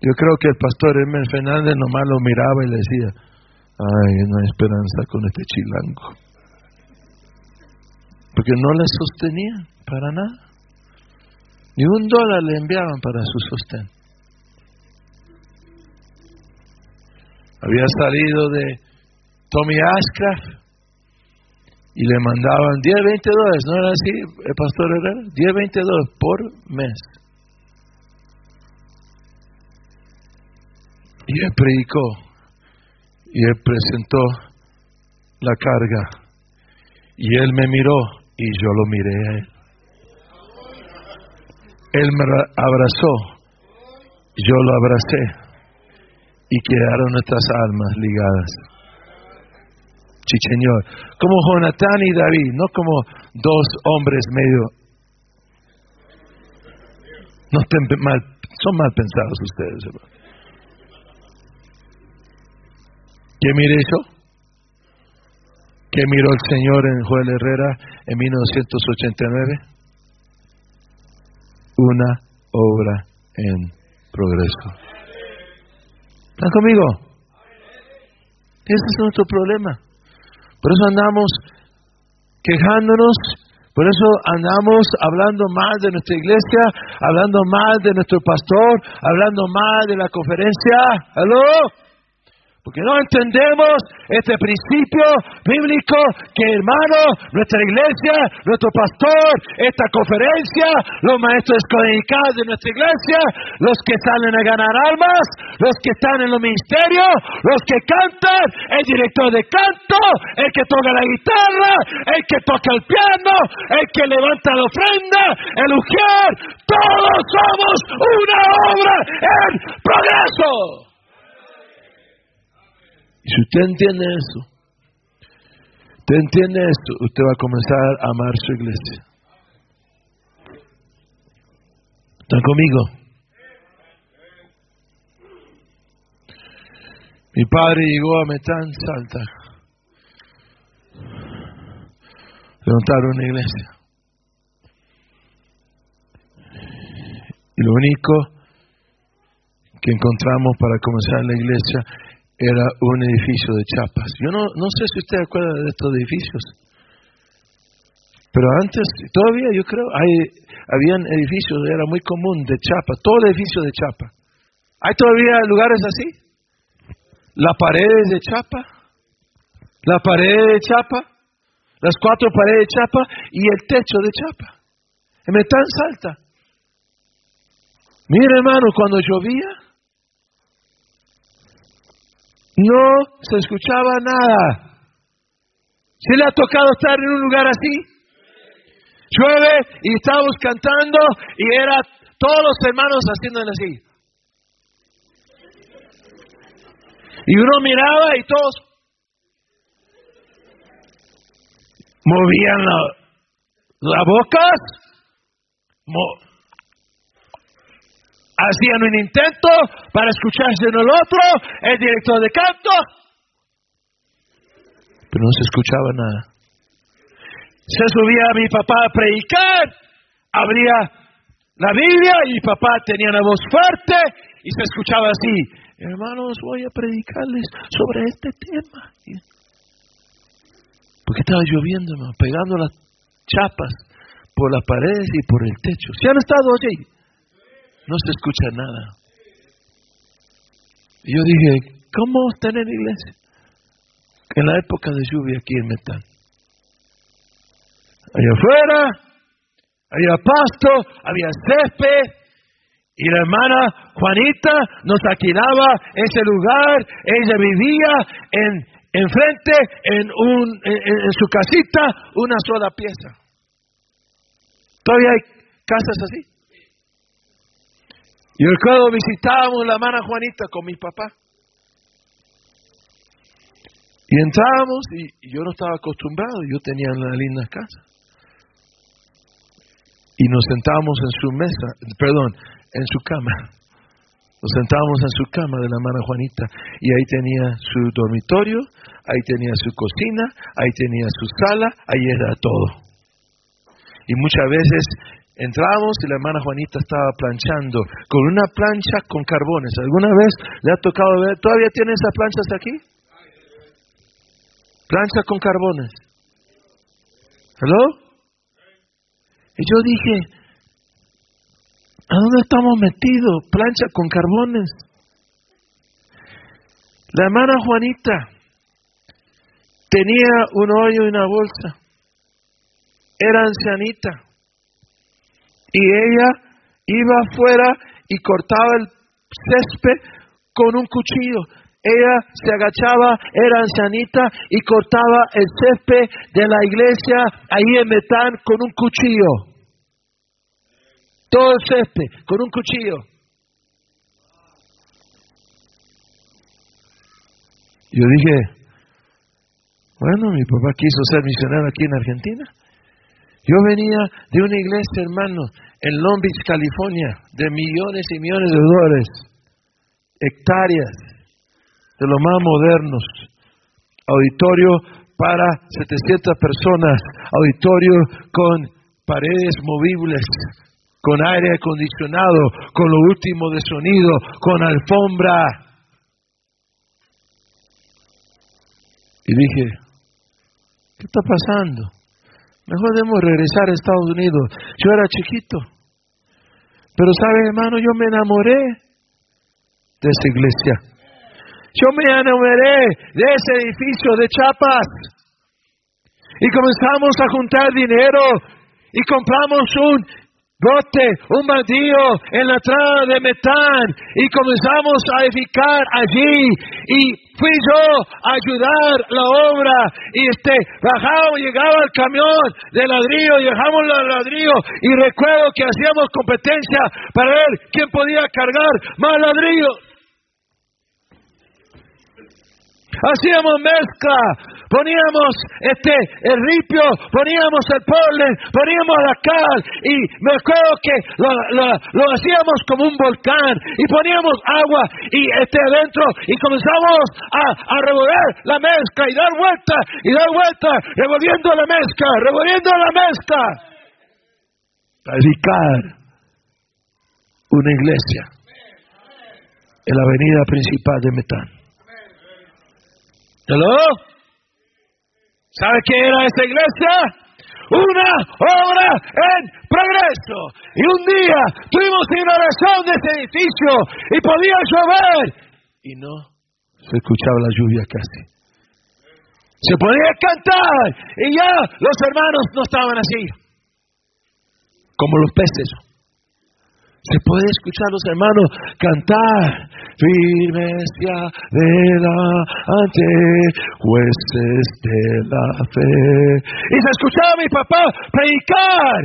S1: Yo creo que el pastor Hermes Fernández nomás lo miraba y le decía, ay, no hay esperanza con este chilango. Porque no le sostenía para nada. Ni un dólar le enviaban para su sostén. Había salido de Tommy Ashcraft y le mandaban 10, 20 dólares, ¿no era así, el pastor Herrera? 10, 20 dólares por mes. Y él predicó. Y él presentó la carga. Y él me miró y yo lo miré a él. Él me abrazó, yo lo abracé y quedaron nuestras almas ligadas. Sí, Señor. Como Jonatán y David, no como dos hombres medio. No estén mal, son mal pensados ustedes, hermano. ¿Qué mire eso? ¿Qué miró el Señor en Joel Herrera en 1989? Una obra en progreso. ¿Están conmigo? Ese es nuestro problema. Por eso andamos quejándonos, por eso andamos hablando más de nuestra iglesia, hablando más de nuestro pastor, hablando más de la conferencia. ¿Aló? Porque no entendemos este principio bíblico que hermano, nuestra iglesia, nuestro pastor, esta conferencia, los maestros escolarizados de nuestra iglesia, los que salen a ganar almas, los que están en los ministerios, los que cantan, el director de canto, el que toca la guitarra, el que toca el piano, el que levanta la ofrenda, el ujier, todos somos una obra en progreso. Y si usted entiende eso, usted entiende esto, usted va a comenzar a amar su iglesia. ¿Están conmigo? Mi padre llegó a Metán, Salta. Levantaron una iglesia. Y lo único que encontramos para comenzar la iglesia era un edificio de chapas. Yo no, no sé si usted acuerda de estos edificios, pero antes, todavía yo creo, hay, habían edificios, era muy común, de chapa, todo el edificio de chapa. ¿Hay todavía lugares así? La pared de chapa, la pared de chapa, las cuatro paredes de chapa y el techo de chapa. En tan Salta. Mire hermano, cuando llovía, no se escuchaba nada. ¿Se le ha tocado estar en un lugar así? Llueve y estábamos cantando y era todos los hermanos haciendo así. Y uno miraba y todos movían la bocas, hacían un intento para escucharse en el otro, el director de canto, pero no se escuchaba nada. Se subía mi papá a predicar, abría la Biblia y mi papá tenía una voz fuerte y se escuchaba así, hermanos, voy a predicarles sobre este tema. Porque estaba lloviendo, pegando las chapas por las paredes y por el techo. ¿Se han estado allí? No se escucha nada. Y yo dije, ¿cómo están en la iglesia? En la época de lluvia aquí en Metal. Allá afuera había pasto, había césped, y la hermana Juanita nos alquilaba ese lugar, ella vivía en enfrente en, un, en su casita una sola pieza. Todavía hay casas así. Y recuerdo visitábamos la hermana Juanita con mi papá. Y entrábamos y, yo no estaba acostumbrado, yo tenía una linda casa. Y nos sentábamos en su mesa, perdón, en su cama. Nos sentábamos en su cama de la hermana Juanita y ahí tenía su dormitorio, ahí tenía su cocina, ahí tenía su sala, ahí era todo. Y muchas veces Entramos y la hermana Juanita estaba planchando con una plancha con carbones. ¿Alguna vez le ha tocado ver? ¿Todavía tiene esas planchas aquí? Plancha con carbones. ¿Hello? Y yo dije, ¿a dónde estamos metidos? Plancha con carbones. La hermana Juanita tenía un hoyo y una bolsa. Era ancianita y ella iba afuera y cortaba el césped con un cuchillo ella se agachaba, era ancianita y cortaba el césped de la iglesia ahí en Metán con un cuchillo. Todo el césped con un cuchillo. Yo dije, bueno, mi papá quiso ser misionero aquí en Argentina. Yo venía de una iglesia, hermano, en Long Beach, California, de millones y millones de dólares, hectáreas, de los más modernos, auditorio para 700 personas, auditorio con paredes movibles, con aire acondicionado, con lo último de sonido, con alfombra. Y dije, ¿qué está pasando? Mejor debemos regresar a Estados Unidos. Yo era chiquito. Pero sabe, hermano, yo me enamoré de esa iglesia. Yo me enamoré de ese edificio de chapas. Y comenzamos a juntar dinero y compramos un bote, un baldío en la entrada de Metán y comenzamos a edificar allí y fui yo a ayudar la obra y este bajaba, llegaba el camión de ladrillo dejamos los ladrillo y recuerdo que hacíamos competencia para ver quién podía cargar más ladrillos. Hacíamos mezcla, poníamos este el ripio, poníamos el polen, poníamos la cal y me acuerdo que lo, hacíamos como un volcán y poníamos agua y este adentro y comenzamos a, a revolver la mezcla y dar vuelta y dar vuelta, revolviendo la mezcla, revolviendo la mezcla. Para dedicar una iglesia en la avenida principal de Metán. ¿Hello? ¿Sabe qué era esa iglesia? Una obra en progreso. Y un día tuvimos inauguración de ese edificio y podía llover. Y no se escuchaba la lluvia casi. Se podía cantar y ya los hermanos no estaban así. Como los peces. Se puede escuchar a los hermanos cantar firmes ya delante, jueces de la fe. Y se escuchaba a mi papá predicar.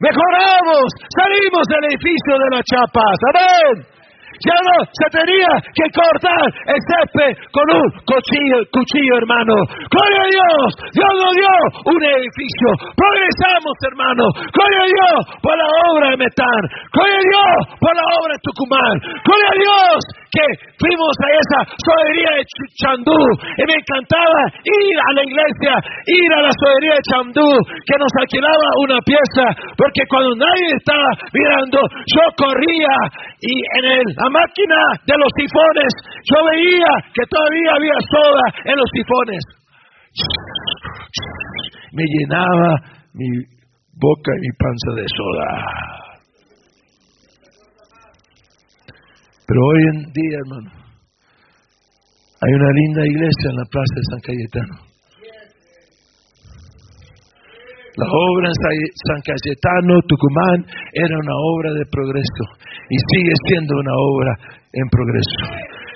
S1: Mejoramos, salimos del edificio de la chapa. Amén. Ya no se tenía que cortar el césped con un cuchillo, hermano. Gloria a Dios, Dios nos dio un edificio. Progresamos, hermano. Gloria a Dios por la obra de Metán. Gloria a Dios por la obra de Tucumán. Gloria a Dios que fuimos a esa sobería de Chandú y me encantaba ir a la iglesia, ir a la sobería de Chandú que nos alquilaba una pieza porque cuando nadie estaba mirando yo corría y en la máquina de los tifones. Yo veía que todavía había soda en los tifones. Me llenaba mi boca y mi panza de soda. Pero hoy en día, hermano, hay una linda iglesia en la plaza de San Cayetano. La obra en San Cayetano, Tucumán, era una obra de progreso y sigue siendo una obra en progreso.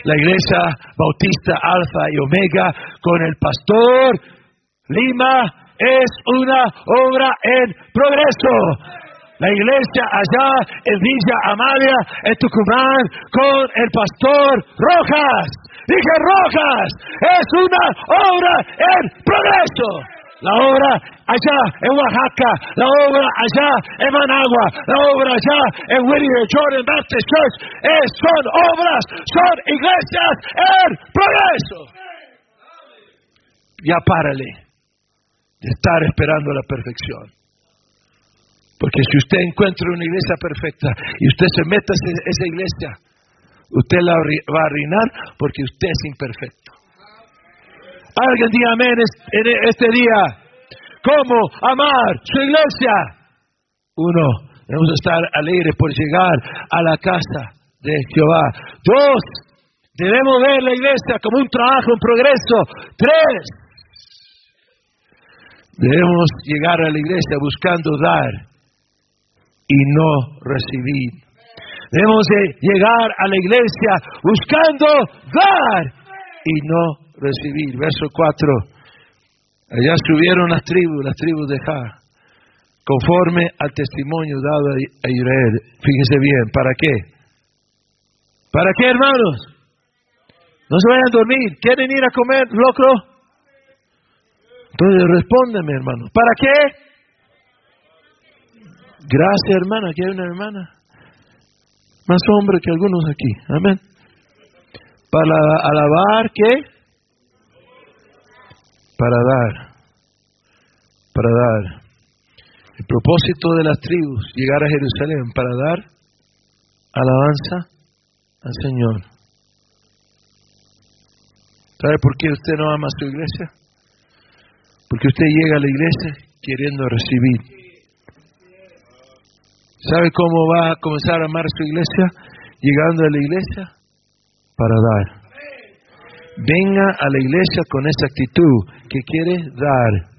S1: La iglesia bautista Alfa y Omega con el pastor Lima es una obra en progreso la iglesia allá en Villa Amalia, en Tucumán, con el pastor Rojas. Dije Rojas, es una obra en progreso. La obra allá en Oaxaca, la obra allá en Managua, la obra allá en Whittier Jordan Baptist Church, son obras, son iglesias en progreso. Ya párale de estar esperando la perfección. Porque si usted encuentra una iglesia perfecta y usted se mete en esa iglesia, usted la va a arruinar porque usted es imperfecto. Alguien diga amén en este día. ¿Cómo amar su iglesia? Uno, debemos estar alegres por llegar a la casa de Jehová. Dos, debemos ver la iglesia como un trabajo, un progreso. Tres, debemos llegar a la iglesia buscando dar y no recibir. Debemos de llegar a la iglesia buscando dar y no recibir. Verso 4. Allá subieron las tribus, las tribus de Ja, conforme al testimonio dado a Israel. Fíjense bien, ¿para qué? ¿Para qué, hermanos? No se vayan a dormir. ¿Quieren ir a comer locro? Entonces respóndeme, hermano. ¿Para qué? Gracias, hermana. Aquí hay una hermana. Más hombre que algunos aquí. Amén. Para alabar, ¿qué? Para dar. Para dar. El propósito de las tribus, llegar a Jerusalén para dar alabanza al Señor. ¿Sabe por qué usted no ama a su iglesia? Porque usted llega a la iglesia queriendo recibir. ¿Sabe cómo va a comenzar a amar su iglesia? Llegando a la iglesia para dar. Venga a la iglesia con esa actitud que quiere dar.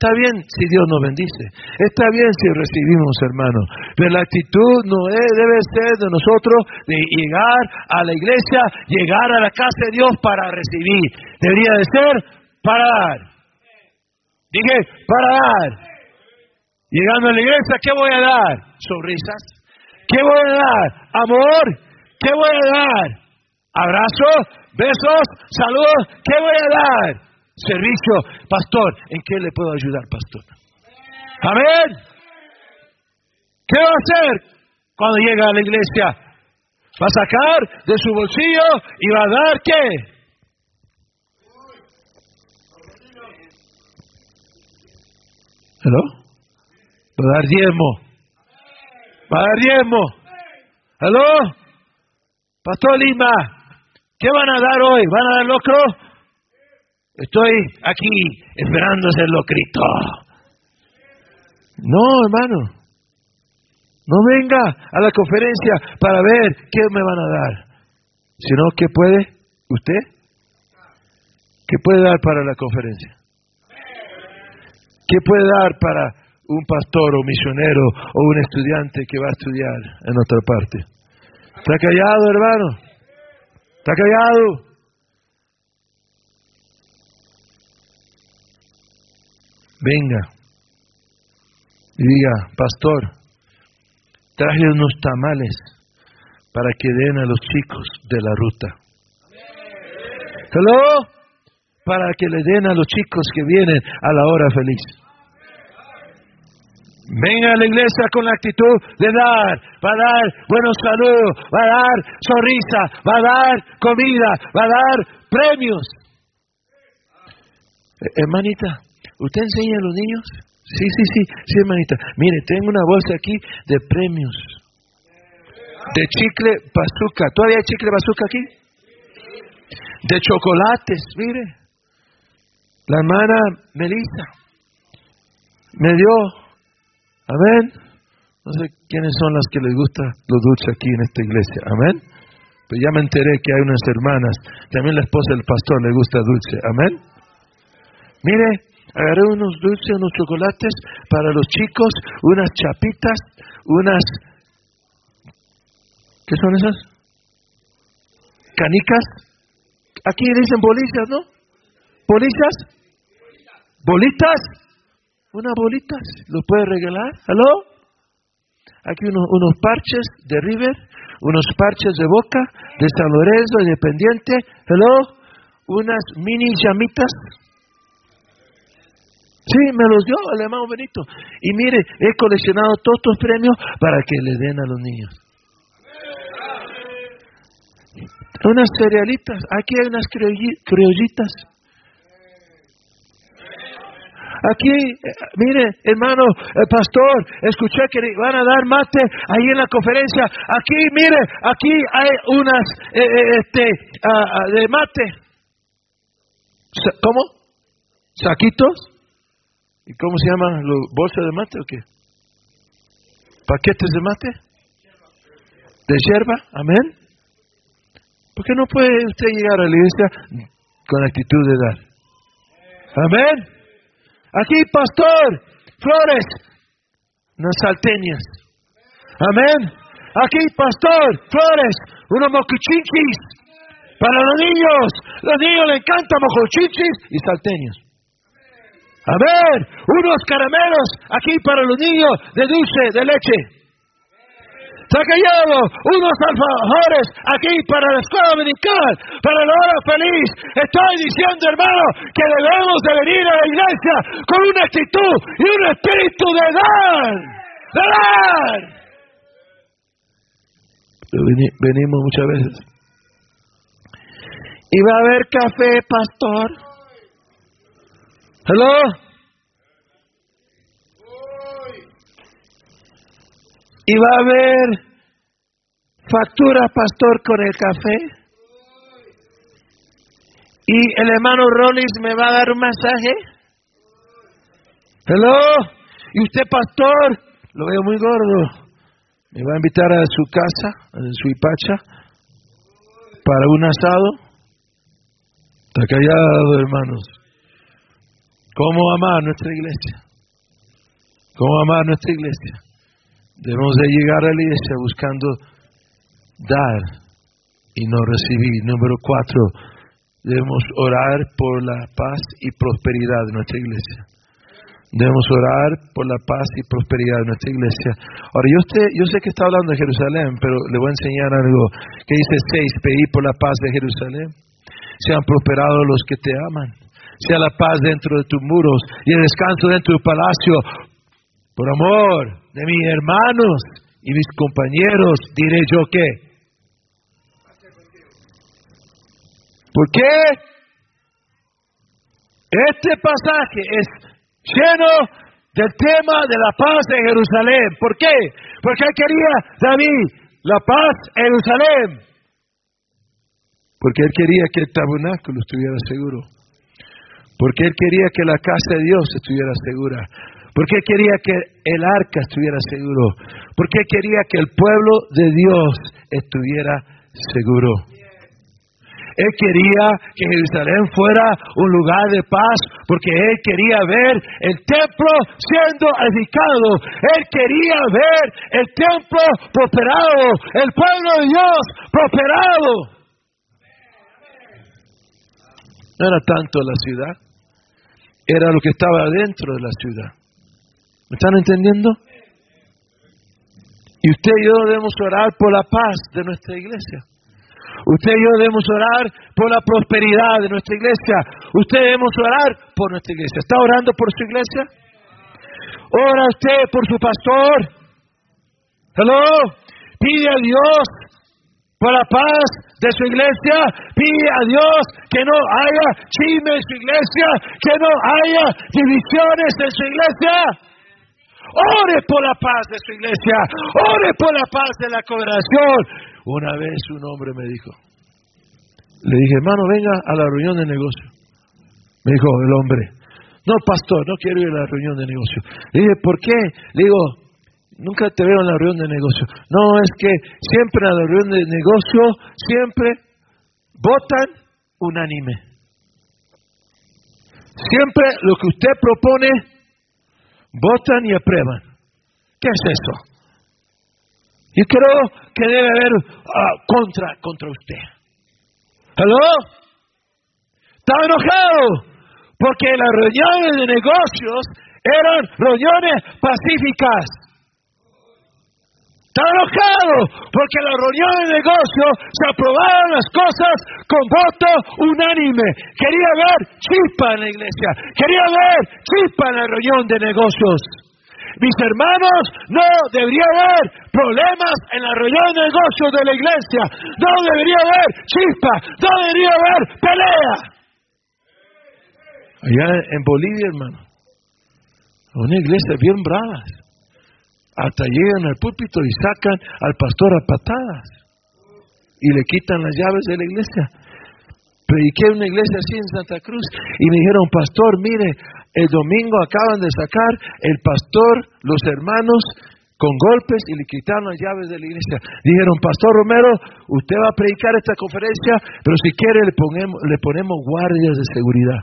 S1: Está bien si Dios nos bendice. Está bien si recibimos, hermano. Pero la actitud no debe ser de nosotros de llegar a la iglesia, llegar a la casa de Dios para recibir. Debería de ser para dar. Dije, para dar. Llegando a la iglesia, ¿qué voy a dar? Sonrisas. ¿Qué voy a dar? Amor. ¿Qué voy a dar? Abrazos, besos, saludos. ¿Qué voy a dar? servicio. Pastor, ¿en qué le puedo ayudar, pastor? Amén. ¿Qué va a hacer cuando llega a la iglesia? Va a sacar de su bolsillo y va a dar qué? ¿Hello? Va a dar diezmo. Va a dar diezmo. ¿Hello? Pastor Lima, ¿qué van a dar hoy? ¿Van a dar locro? Estoy aquí esperando ser locrito. No, hermano. No venga a la conferencia para ver qué me van a dar. Sino, ¿qué puede usted? ¿Qué puede dar para la conferencia? ¿Qué puede dar para un pastor o misionero o un estudiante que va a estudiar en otra parte? ¿Está callado, hermano? ¿Está callado? venga y diga, pastor, traje unos tamales para que den a los chicos de la ruta. Hello, para que le den a los chicos que vienen a la hora feliz. Venga a la iglesia con la actitud de dar, va a dar buenos saludos, va a dar sonrisa, va a dar comida, va a dar premios. Hermanita, ¿Usted enseña a los niños? Sí, sí, sí, sí, hermanita. Mire, tengo una bolsa aquí de premios. De chicle bazooka. ¿Todavía hay chicle bazooka aquí? De chocolates, mire. La hermana Melissa me dio. Amén. No sé quiénes son las que les gusta lo dulce aquí en esta iglesia. Amén. Pero ya me enteré que hay unas hermanas. También la esposa del pastor le gusta dulce. Amén. Mire, agarré unos dulces, unos chocolates para los chicos, unas chapitas, unas... ¿Qué son esas? Canicas. Aquí dicen bolillas, ¿no? ¿Bolillas? ¿Bolitas? Una bolitas. ¿Lo puede regalar? ¿Aló? Aquí unos, unos parches de River, unos parches de Boca, de San Lorenzo, Independiente. ¿Hello? Unas mini llamitas Sí, me los dio el hermano Benito. Y mire, he coleccionado todos estos premios para que le den a los niños. Unas cerealitas, aquí hay unas criollitas. Aquí, eh, mire, hermano, el pastor, escuché que van a dar mate ahí en la conferencia. Aquí, mire, aquí hay unas eh, eh, este, ah, de mate. ¿Cómo? ¿Saquitos? ¿Y cómo se llaman los bolsas de mate o qué? ¿Paquetes de mate? ¿De hierba? Amén. ¿Por qué no puede usted llegar a la iglesia con actitud de dar? Amén. Aquí, pastor, flores, unas salteñas. Amén. Aquí, pastor, flores, unos mocuchinchis para los niños. los niños les encanta mojochichis y salteños. A ver, unos caramelos aquí para los niños de dulce, de leche. Callado, unos alfajores aquí para la escuela dominical, para la hora feliz. Estoy diciendo, hermano, que debemos de venir a la iglesia con una actitud y un espíritu de dar, de dar. Venimos muchas veces. ¿Y va a haber café, pastor? ¿Hello? ¿Y va a haber factura, pastor, con el café? ¿Y el hermano Rollins me va a dar un masaje? ¿Hello? ¿Y usted, pastor? Lo veo muy gordo. ¿Me va a invitar a su casa, en su hipacha, para un asado? Está callado, hermanos. ¿Cómo amar nuestra iglesia? ¿Cómo amar nuestra iglesia? Debemos de llegar a la iglesia buscando dar y no recibir. Número cuatro, debemos orar por la paz y prosperidad de nuestra iglesia. Debemos orar por la paz y prosperidad de nuestra iglesia. Ahora, yo, sé, yo sé que está hablando de Jerusalén, pero le voy a enseñar algo que dice seis, pedir por la paz de Jerusalén. Sean prosperados los que te aman sea la paz dentro de tus muros y el descanso dentro de tu palacio. Por amor de mis hermanos y mis compañeros, diré yo que. ¿Por qué? Este pasaje es lleno del tema de la paz de Jerusalén. ¿Por qué? Porque quería David la paz en Jerusalén. Porque él quería que el tabernáculo estuviera seguro. Porque Él quería que la casa de Dios estuviera segura. Porque Él quería que el arca estuviera seguro. Porque Él quería que el pueblo de Dios estuviera seguro. Él quería que Jerusalén fuera un lugar de paz porque Él quería ver el templo siendo edificado. Él quería ver el templo prosperado, el pueblo de Dios prosperado. No era tanto la ciudad era lo que estaba dentro de la ciudad. ¿Me están entendiendo? Y usted y yo debemos orar por la paz de nuestra iglesia. Usted y yo debemos orar por la prosperidad de nuestra iglesia. Usted debemos orar por nuestra iglesia. ¿Está orando por su iglesia? Ora usted por su pastor. Hello. Pide a Dios por la paz de su iglesia, pide a Dios que no haya chisme en su iglesia, que no haya divisiones en su iglesia. Ore por la paz de su iglesia, ore por la paz de la congregación. Una vez un hombre me dijo, le dije, hermano, venga a la reunión de negocio. Me dijo el hombre, no, pastor, no quiero ir a la reunión de negocio. Le dije, ¿por qué? Le digo, nunca te veo en la reunión de negocio. No, es que siempre en la reunión de negocio, siempre votan unánime. Siempre lo que usted propone, votan y aprueban. ¿Qué es eso? Yo creo que debe haber ah, contra, contra usted. ¿Aló? Está enojado porque las reuniones de negocios eran reuniones pacíficas. Está porque en la reunión de negocio se aprobaron las cosas con voto unánime. Quería ver chispa en la iglesia. Quería ver chispa en la reunión de negocios. Mis hermanos, no debería haber problemas en la reunión de negocios de la iglesia. No debería haber chispa. No debería haber pelea. Allá en Bolivia, hermano. Una iglesia bien brava hasta llegan al púlpito y sacan al pastor a patadas y le quitan las llaves de la iglesia. Prediqué una iglesia así en Santa Cruz y me dijeron, pastor, mire, el domingo acaban de sacar el pastor, los hermanos, con golpes y le quitaron las llaves de la iglesia. Dijeron, Pastor Romero, usted va a predicar esta conferencia, pero si quiere le ponemos, le ponemos guardias de seguridad.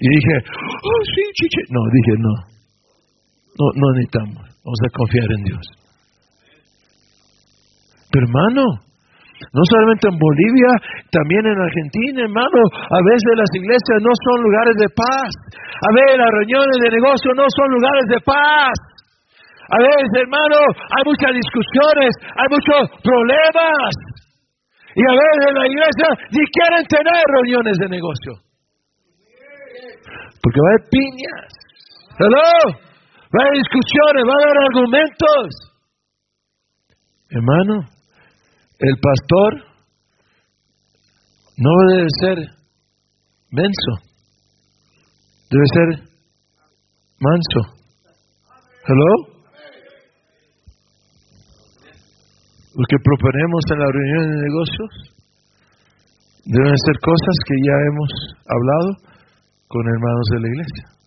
S1: Y dije, oh, sí, chiche. No, dije, no. No, necesitamos. Vamos a confiar en Dios. Pero hermano, No solamente en Bolivia, también en Argentina, hermano. A veces las iglesias no son lugares de paz. A veces las reuniones de negocio no son lugares de paz. A veces, hermano, hay muchas discusiones, hay muchos problemas. Y a veces la iglesia ni quieren tener reuniones de negocio. Porque va a haber piñas. ¿Hello? Va a haber discusiones, va a haber argumentos. Hermano, el pastor no debe ser menso, debe ser manso. ¿Hello? Lo que proponemos en la reunión de negocios deben ser cosas que ya hemos hablado con hermanos de la iglesia.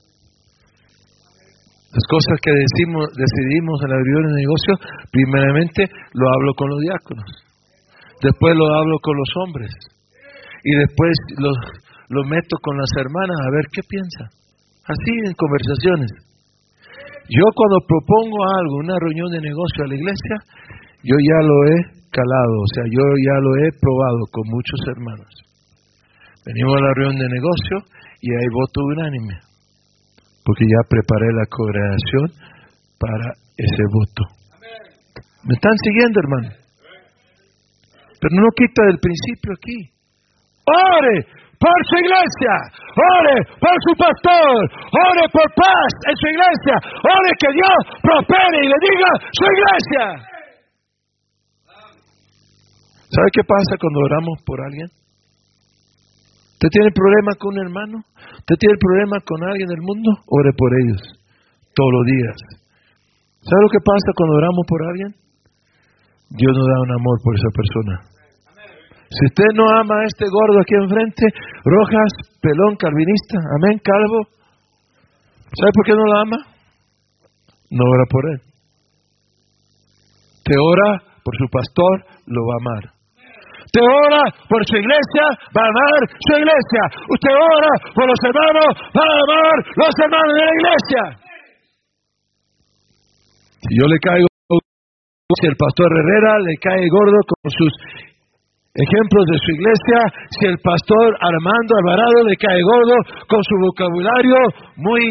S1: Las cosas que decimos, decidimos en la reunión de negocios, primeramente lo hablo con los diáconos, después lo hablo con los hombres y después lo, lo meto con las hermanas a ver qué piensan. Así en conversaciones. Yo cuando propongo algo, una reunión de negocio a la iglesia, yo ya lo he calado, o sea, yo ya lo he probado con muchos hermanos. Venimos a la reunión de negocio y hay voto unánime, porque ya preparé la congregación para ese voto. ¿Me están siguiendo, hermano? Pero no quita del principio aquí. Ore por su iglesia, ore por su pastor, ore por paz en su iglesia, ore que Dios prospere y le diga su iglesia. ¿Sabe qué pasa cuando oramos por alguien? ¿Usted tiene problema con un hermano? ¿Usted tiene problema con alguien del mundo? Ore por ellos todos los días. ¿Sabe lo que pasa cuando oramos por alguien? Dios nos da un amor por esa persona. Si usted no ama a este gordo aquí enfrente, Rojas, pelón, calvinista, amén, calvo, ¿sabe por qué no lo ama? No ora por él. Te ora por su pastor, lo va a amar. Usted ora por su iglesia, va a amar su iglesia. Usted ora por los hermanos, va a amar los hermanos de la iglesia. Si yo le caigo, si el pastor Herrera le cae gordo con sus ejemplos de su iglesia, si el pastor Armando Alvarado le cae gordo con su vocabulario muy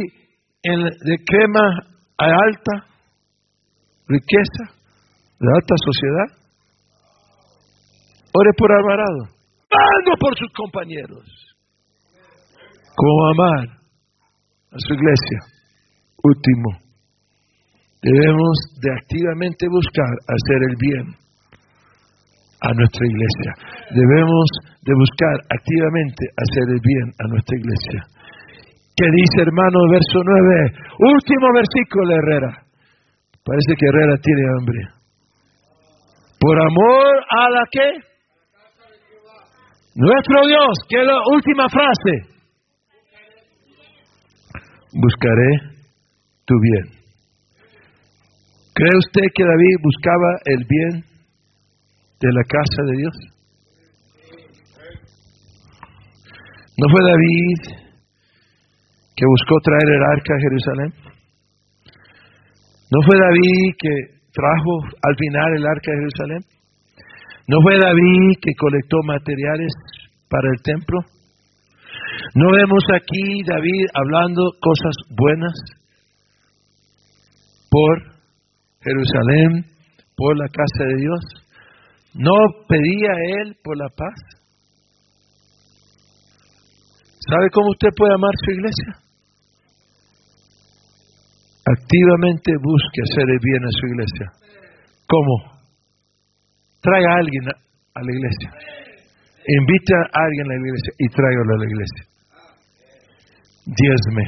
S1: de crema a alta riqueza, de alta sociedad, Ore por Alvarado. Ando por sus compañeros. Como amar a su iglesia. Último. Debemos de activamente buscar hacer el bien a nuestra iglesia. Debemos de buscar activamente hacer el bien a nuestra iglesia. ¿Qué dice hermano verso 9? Último versículo Herrera. Parece que Herrera tiene hambre. Por amor a la que nuestro Dios, que es la última frase. Buscaré tu bien. ¿Cree usted que David buscaba el bien de la casa de Dios? ¿No fue David que buscó traer el arca a Jerusalén? ¿No fue David que trajo al final el arca a Jerusalén? ¿No fue David que colectó materiales para el templo? ¿No vemos aquí David hablando cosas buenas por Jerusalén, por la casa de Dios? ¿No pedía él por la paz? ¿Sabe cómo usted puede amar su iglesia? Activamente busque hacer el bien a su iglesia. ¿Cómo? Traiga a alguien a la iglesia. Invita a alguien a la iglesia y tráigalo a la iglesia. Diezme.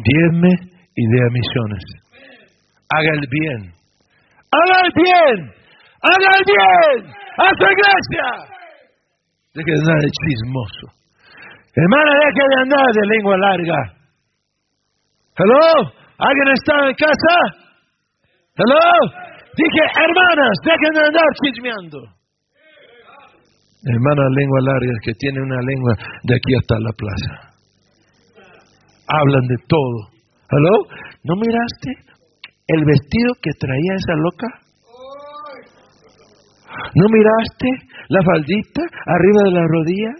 S1: Diezme y dé a misiones. Haga el bien. Haga el bien. Haga el bien a su iglesia. Deje de andar de chismoso. Hermana, deje de andar de lengua larga. Hello? ¿Alguien está en casa? Hello? Dije, hermanas, dejen de andar chismeando. Hermana lengua larga, que tiene una lengua de aquí hasta la plaza. Hablan de todo. ¿Aló? ¿No miraste el vestido que traía esa loca? ¿No miraste la faldita arriba de la rodilla?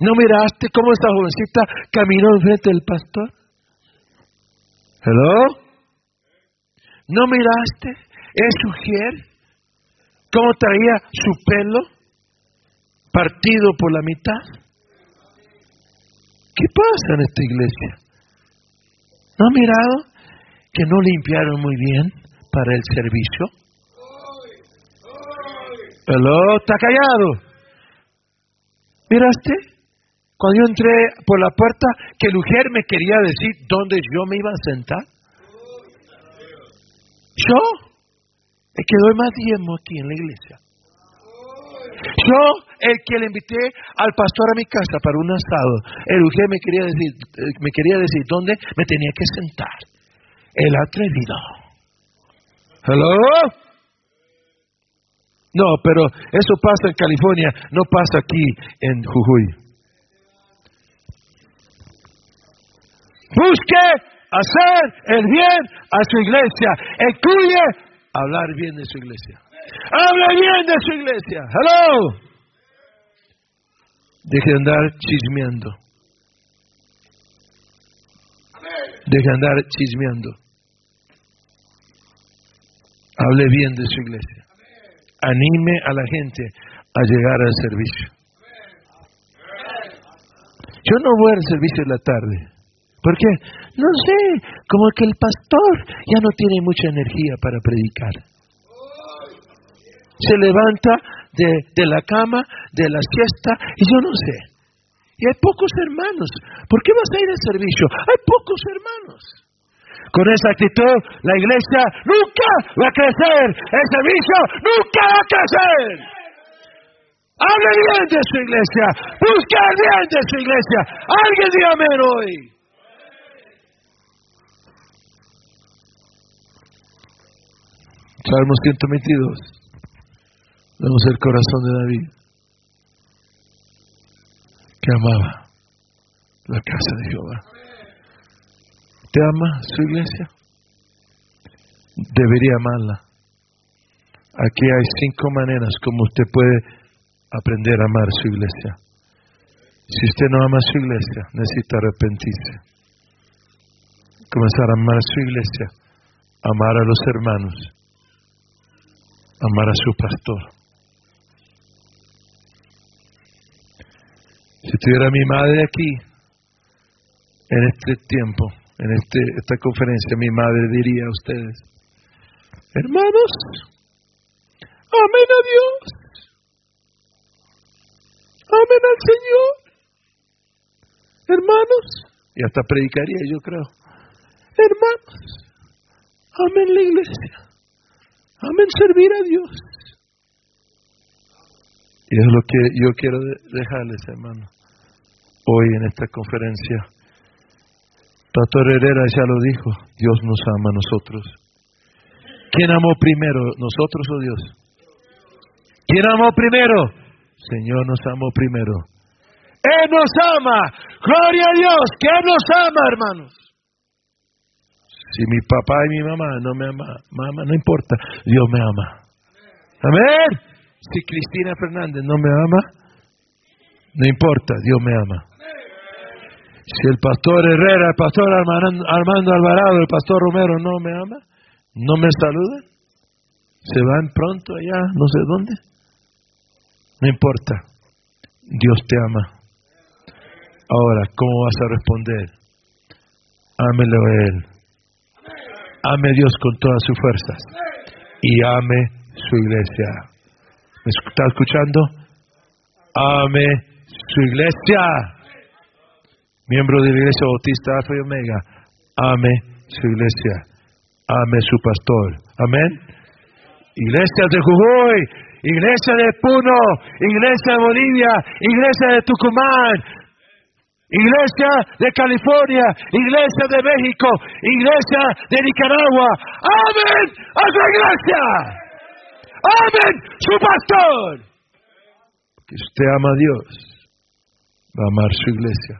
S1: ¿No miraste cómo esta jovencita caminó enfrente del pastor? ¿Hello? ¿No miraste esa mujer? ¿Cómo traía su pelo partido por la mitad? ¿Qué pasa en esta iglesia? ¿No ha mirado que no limpiaron muy bien para el servicio? ¿Hello? ¿Está callado? ¿Miraste? Cuando yo entré por la puerta, que el mujer me quería decir dónde yo me iba a sentar. Yo, el que doy más diezmo aquí en la iglesia. Yo, el que le invité al pastor a mi casa para un asado, el mujer me quería decir, eh, me quería decir dónde me tenía que sentar. El atrevido. ¿Hello? No, pero eso pasa en California, no pasa aquí en Jujuy. Busque hacer el bien a su iglesia. Incluye hablar bien de su iglesia. Hable bien de su iglesia. Hello. Deje de andar chismeando. Deje de andar chismeando. Hable bien de su iglesia. Anime a la gente a llegar al servicio. Yo no voy al servicio de la tarde. ¿Por qué? No sé, como que el pastor ya no tiene mucha energía para predicar. Se levanta de, la cama, de la siesta, y yo no sé. Y hay pocos hermanos. ¿Por qué vas a ir al servicio? Hay pocos hermanos. Con esa actitud, la iglesia nunca va a crecer. El servicio nunca va a crecer. Hable bien de su iglesia. Busque bien de su iglesia. Alguien dígame hoy. Salmos 122. Vemos el corazón de David, que amaba la casa de Jehová. ¿Te ama su iglesia? Debería amarla. Aquí hay cinco maneras como usted puede aprender a amar su iglesia. Si usted no ama su iglesia, necesita arrepentirse. Comenzar a amar su iglesia, amar a los hermanos, amar a su pastor. Si estuviera mi madre aquí, en este tiempo, en este, esta conferencia, mi madre diría a ustedes, hermanos, amén a Dios, amén al Señor, hermanos, y hasta predicaría yo creo, hermanos, amén la iglesia, amén servir a Dios. Y es lo que yo quiero dejarles, hermano, hoy en esta conferencia. Pastor Herrera ya lo dijo, Dios nos ama a nosotros. ¿Quién amó primero, nosotros o Dios? ¿Quién amó primero? Señor nos amó primero. Él nos ama. Gloria a Dios, que nos ama, hermanos. Si mi papá y mi mamá no me aman, mamá, no importa, Dios me ama. Amén. Si Cristina Fernández no me ama, no importa, Dios me ama. Si el pastor Herrera, el pastor Armando Alvarado, el pastor Romero no me ama, no me saludan, se van pronto allá, no sé dónde, no importa, Dios te ama. Ahora, ¿cómo vas a responder? Ámelo a Él. Ame Dios con todas sus fuerzas y ame su iglesia. ¿Me está escuchando? Ame su iglesia. Miembro de la Iglesia Bautista Alfa y Omega. Ame su iglesia. Ame su pastor. Amén. Iglesia de Jujuy, Iglesia de Puno, Iglesia de Bolivia, Iglesia de Tucumán, Iglesia de California, Iglesia de México, Iglesia de Nicaragua. Amén a su iglesia. Amén, su pastor. Que usted ama a Dios, va a amar su iglesia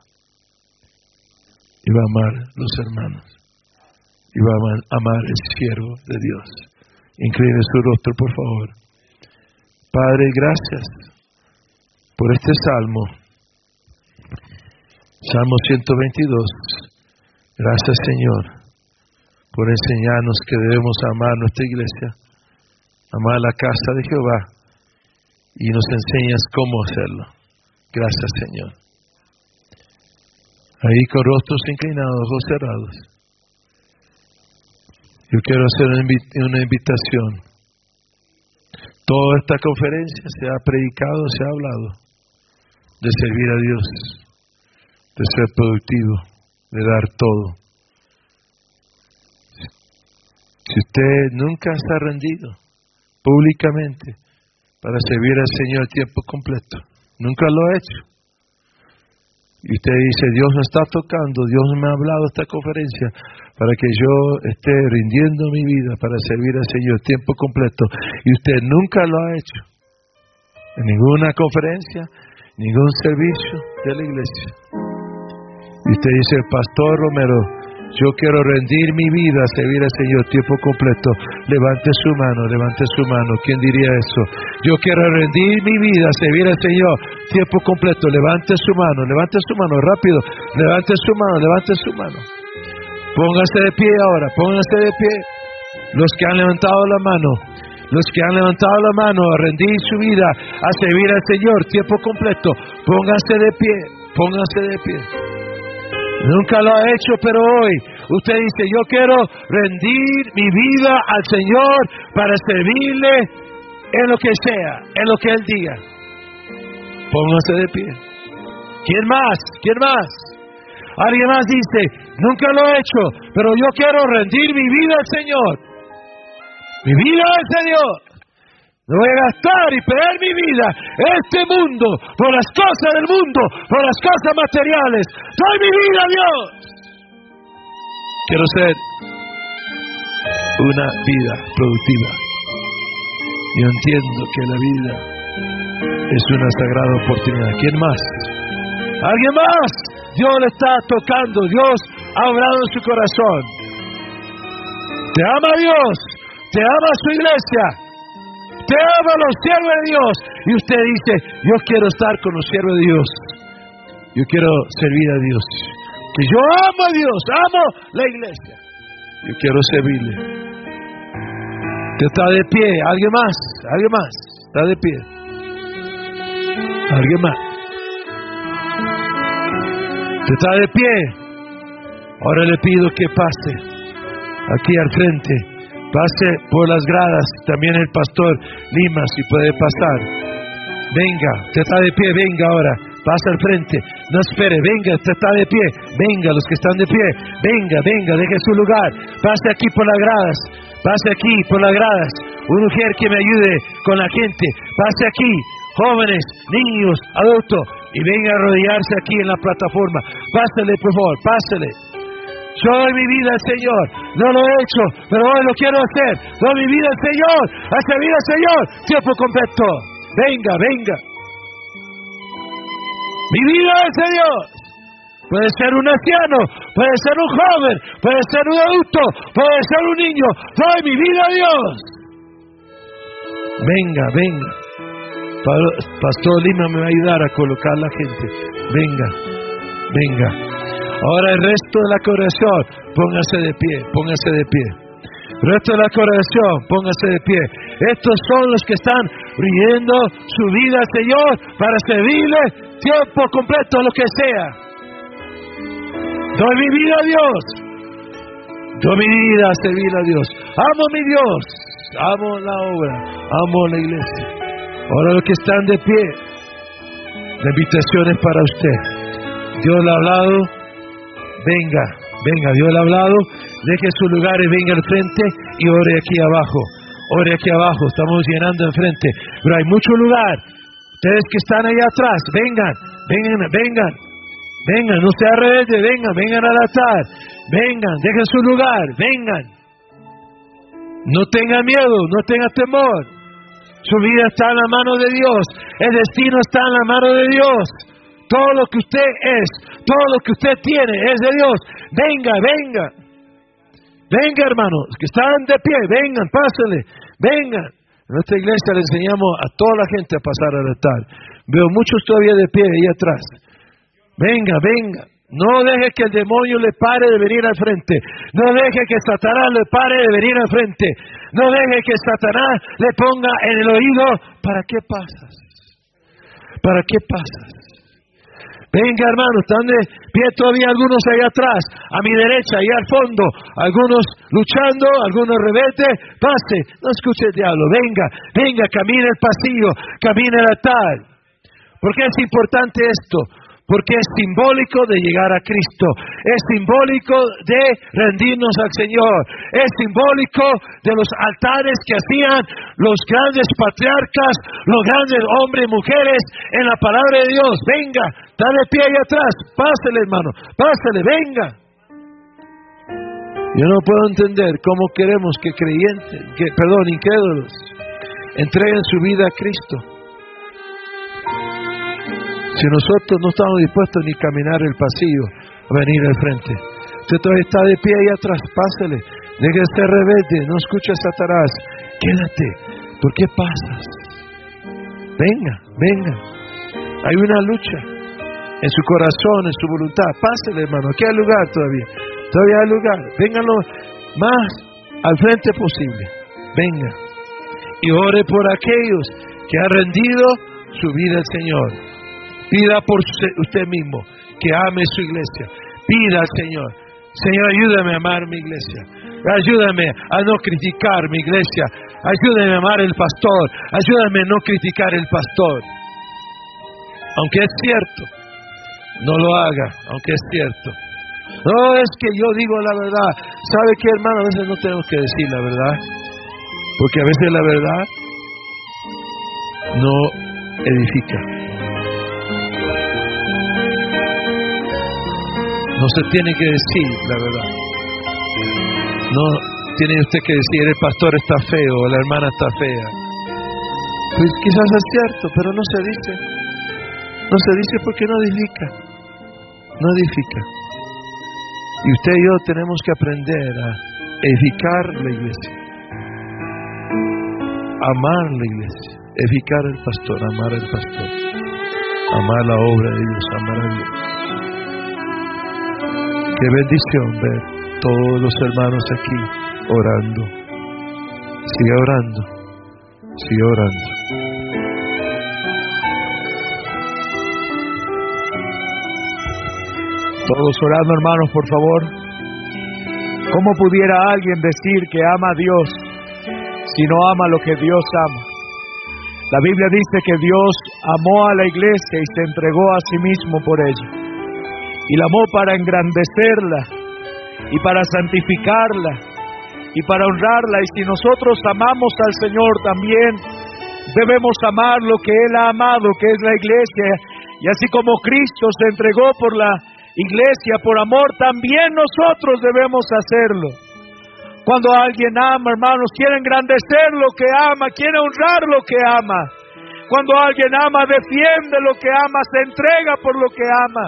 S1: y va a amar los hermanos y va a amar el siervo de Dios. Incline su rostro, por favor. Padre, gracias por este salmo. Salmo 122. Gracias Señor por enseñarnos que debemos amar nuestra iglesia, amar la casa de Jehová y nos enseñas cómo hacerlo. Gracias Señor. Ahí con rostros inclinados, ojos cerrados. Yo quiero hacer una invitación Toda esta conferencia se ha predicado, se ha hablado de servir a Dios, de ser productivo, de dar todo. Si usted nunca ha rendido públicamente para servir al Señor a tiempo completo, nunca lo ha hecho, y usted dice, Dios me está tocando, Dios me ha hablado esta conferencia para que yo esté rindiendo mi vida para servir al Señor tiempo completo, y usted nunca lo ha hecho, en ninguna conferencia, ningún servicio de la iglesia. Y usted dice, Pastor Romero, yo quiero rendir mi vida a servir al Señor tiempo completo. Levante su mano, levante su mano. ¿Quién diría eso? Yo quiero rendir mi vida a servir al Señor tiempo completo. Levante su mano, levante su mano, rápido. Levante su mano, levante su mano. Póngase de pie ahora, póngase de pie. Los que han levantado la mano, los que han levantado la mano a rendir su vida a servir al Señor tiempo completo, póngase de pie, póngase de pie. Nunca lo ha hecho, pero hoy usted dice, yo quiero rendir mi vida al Señor para servirle en lo que sea, en lo que Él diga. Póngase de pie. ¿Quién más? ¿Quién más? Alguien más dice, nunca lo he hecho, pero yo quiero rendir mi vida al Señor. Mi vida al Señor. Voy a gastar y perder mi vida este mundo por las cosas del mundo, por las cosas materiales. Doy mi vida a Dios. Quiero ser una vida productiva. Yo entiendo que la vida es una sagrada oportunidad. ¿Quién más? ¿Alguien más? Dios le está tocando. Dios ha hablado en su corazón. Te ama Dios. Te ama su iglesia te ama los siervos de Dios. Y usted dice, yo quiero estar con los siervos de Dios. Yo quiero servir a Dios. Que yo amo a Dios, amo la iglesia. Yo quiero servirle. Te está de pie, alguien más, alguien más, está de pie. Alguien más. Te está de pie. Ahora le pido que pase aquí al frente Pase por las gradas, también el pastor Lima, si puede pasar. Venga, usted está de pie, venga ahora, pasa al frente, no espere, venga, usted está de pie, venga, los que están de pie, venga, venga, deje su lugar, pase aquí por las gradas, pase aquí por las gradas, una mujer que me ayude con la gente, pase aquí, jóvenes, niños, adultos, y venga a arrodillarse aquí en la plataforma, pásele por favor, pásele. Yo doy mi vida al Señor. No lo he hecho, pero hoy lo quiero hacer. Doy mi vida al Señor. A servir al Señor. Tiempo completo. Venga, venga. Mi vida al Señor. Puede ser un anciano, puede ser un joven, puede ser un adulto, puede ser un niño. Doy mi vida a Dios. Venga, venga. Pastor Lima me va a ayudar a colocar la gente. Venga, venga. Ahora el resto de la corazón, póngase de pie, póngase de pie. El resto de la corazón, póngase de pie. Estos son los que están riendo su vida al Señor para servirle tiempo completo, lo que sea. Doy mi vida a Dios. Doy mi vida a servir a Dios. Amo mi Dios. Amo la obra. Amo la iglesia. Ahora los que están de pie, la invitación es para usted. Dios le ha hablado venga, venga, Dios le ha hablado, deje su lugar y venga al frente y ore aquí abajo. Ore aquí abajo, estamos llenando enfrente, pero hay mucho lugar. Ustedes que están allá atrás, vengan, vengan, vengan, vengan, no se rebelde, vengan, vengan al altar, vengan, dejen su lugar, vengan. No tenga miedo, no tenga temor. Su vida está en la mano de Dios, el destino está en la mano de Dios. Todo lo que usted es, todo lo que usted tiene es de Dios. Venga, venga. Venga, hermanos, que están de pie, vengan, pásenle, vengan. En nuestra iglesia le enseñamos a toda la gente a pasar al altar. Veo muchos todavía de pie ahí atrás. Venga, venga. No deje que el demonio le pare de venir al frente. No deje que Satanás le pare de venir al frente. No deje que Satanás le ponga en el oído, ¿para qué pasas? ¿Para qué pasas? Venga, hermano, están de pie todavía algunos allá atrás, a mi derecha, y al fondo, algunos luchando, algunos rebeldes, pase, no escuche el diablo, venga, venga, camine el pasillo, camine el altar. ¿Por qué es importante esto? porque es simbólico de llegar a Cristo, es simbólico de rendirnos al Señor, es simbólico de los altares que hacían los grandes patriarcas, los grandes hombres y mujeres en la palabra de Dios. Venga, dale pie ahí atrás, pásele hermano, pásele, venga. Yo no puedo entender cómo queremos que creyentes, que, perdón, incrédulos, entreguen su vida a Cristo si nosotros no estamos dispuestos ni caminar el pasillo, a venir al frente. Usted todavía está de pie ahí atrás, pásale. Deje de ser rebelde, no escuches Satanás. Quédate. ¿Por qué pasas? Venga, venga. Hay una lucha en su corazón, en su voluntad. Pásale, hermano. Aquí hay lugar todavía. Todavía hay lugar. Vengan lo más al frente posible. Venga. Y ore por aquellos que han rendido su vida al Señor. Pida por usted mismo que ame su iglesia. Pida al Señor. Señor, ayúdame a amar mi iglesia. Ayúdame a no criticar mi iglesia. Ayúdame a amar el pastor. Ayúdame a no criticar el pastor. Aunque es cierto, no lo haga, aunque es cierto. No es que yo digo la verdad. ¿Sabe qué, hermano? A veces no tenemos que decir la verdad. Porque a veces la verdad no edifica. No se tiene que decir la verdad. No tiene usted que decir el pastor está feo o la hermana está fea. Pues quizás es cierto, pero no se dice. No se dice porque no edifica. No edifica. Y usted y yo tenemos que aprender a edificar la iglesia. Amar la iglesia. Edificar el pastor, amar al pastor. Amar la obra de Dios, amar a Dios. Qué bendición ver todos los hermanos aquí orando. Sigue orando, sigue orando.
S2: Todos orando, hermanos, por favor. ¿Cómo pudiera alguien decir que ama a Dios si no ama lo que Dios ama? La Biblia dice que Dios amó a la iglesia y se entregó a sí mismo por ella y la amó para engrandecerla y para santificarla y para honrarla. Y si nosotros amamos al Señor también, debemos amar lo que Él ha amado, que es la iglesia. Y así como Cristo se entregó por la iglesia, por amor, también nosotros debemos hacerlo. Cuando alguien ama, hermanos, quiere engrandecer lo que ama, quiere honrar lo que ama. Cuando alguien ama, defiende lo que ama, se entrega por lo que ama.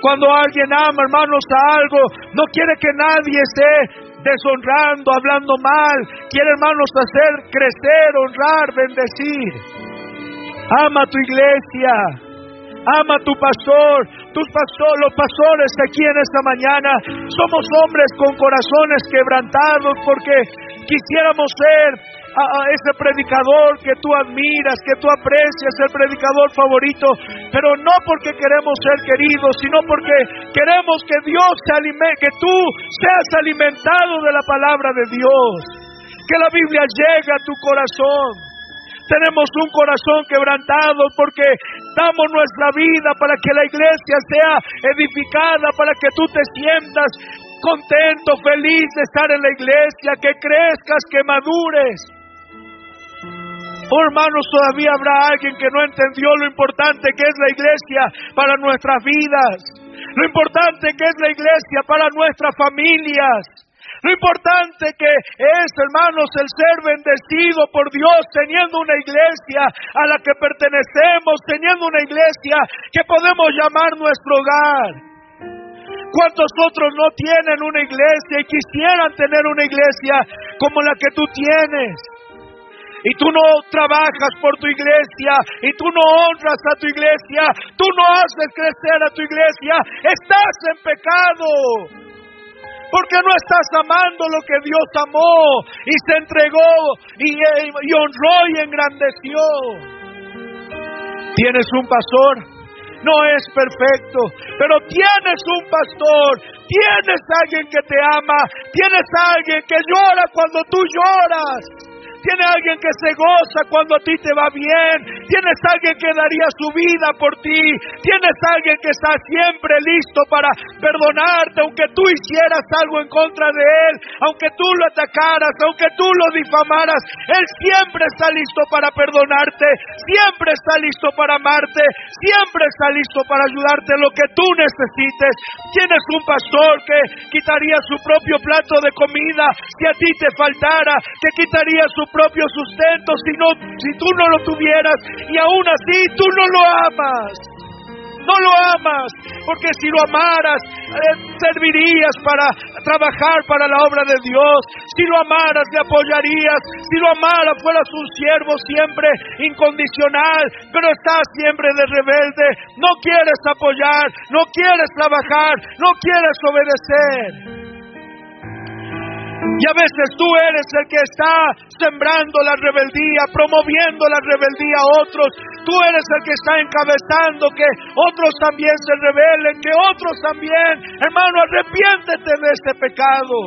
S2: Cuando alguien ama, hermanos, a algo, no quiere que nadie esté deshonrando, hablando mal. Quiere, hermanos, hacer crecer, honrar, bendecir. Ama tu iglesia. Ama tu pastor, tus pastor, los pastores aquí en esta mañana. Somos hombres con corazones quebrantados porque quisiéramos ser a, ese predicador que tú admiras, que tú aprecias, el predicador favorito, pero no porque queremos ser queridos, sino porque queremos que Dios se alimente, que tú seas alimentado de la palabra de Dios, que la Biblia llegue a tu corazón. Tenemos un corazón quebrantado porque damos nuestra vida para que la iglesia sea edificada, para que tú te sientas contento, feliz de estar en la iglesia, que crezcas, que madures. Oh hermanos, todavía habrá alguien que no entendió lo importante que es la iglesia para nuestras vidas, lo importante que es la iglesia para nuestras familias, lo importante que es, hermanos, el ser bendecido por Dios teniendo una iglesia a la que pertenecemos, teniendo una iglesia que podemos llamar nuestro hogar. ¿Cuántos otros no tienen una iglesia y quisieran tener una iglesia como la que tú tienes? y tú no trabajas por tu iglesia y tú no honras a tu iglesia, tú no haces crecer a tu iglesia, estás en pecado. Porque no estás amando lo que Dios amó y se entregó y, y honró y engrandeció. Tienes un pastor no es perfecto, pero tienes un pastor, tienes alguien que te ama, tienes alguien que llora cuando tú lloras. Tiene alguien que se goza cuando a ti te va bien. Tienes alguien que daría su vida por ti. Tienes alguien que está siempre listo para perdonarte, aunque tú hicieras algo en contra de él, aunque tú lo atacaras, aunque tú lo difamaras. Él siempre está listo para perdonarte, siempre está listo para amarte, siempre está listo para ayudarte lo que tú necesites. Tienes un pastor que quitaría su propio plato de comida si a ti te faltara, que quitaría su propio sustento si, no, si tú no lo tuvieras y aún así tú no lo amas. No lo amas, porque si lo amaras, eh, servirías para trabajar para la obra de Dios. Si lo amaras, te apoyarías. Si lo amaras, fueras un siervo siempre incondicional, pero estás siempre de rebelde. No quieres apoyar, no quieres trabajar, no quieres obedecer. Y a veces tú eres el que está sembrando la rebeldía, promoviendo la rebeldía a otros. Tú eres el que está encabezando que otros también se rebelen, que otros también. Hermano, arrepiéntete de este pecado.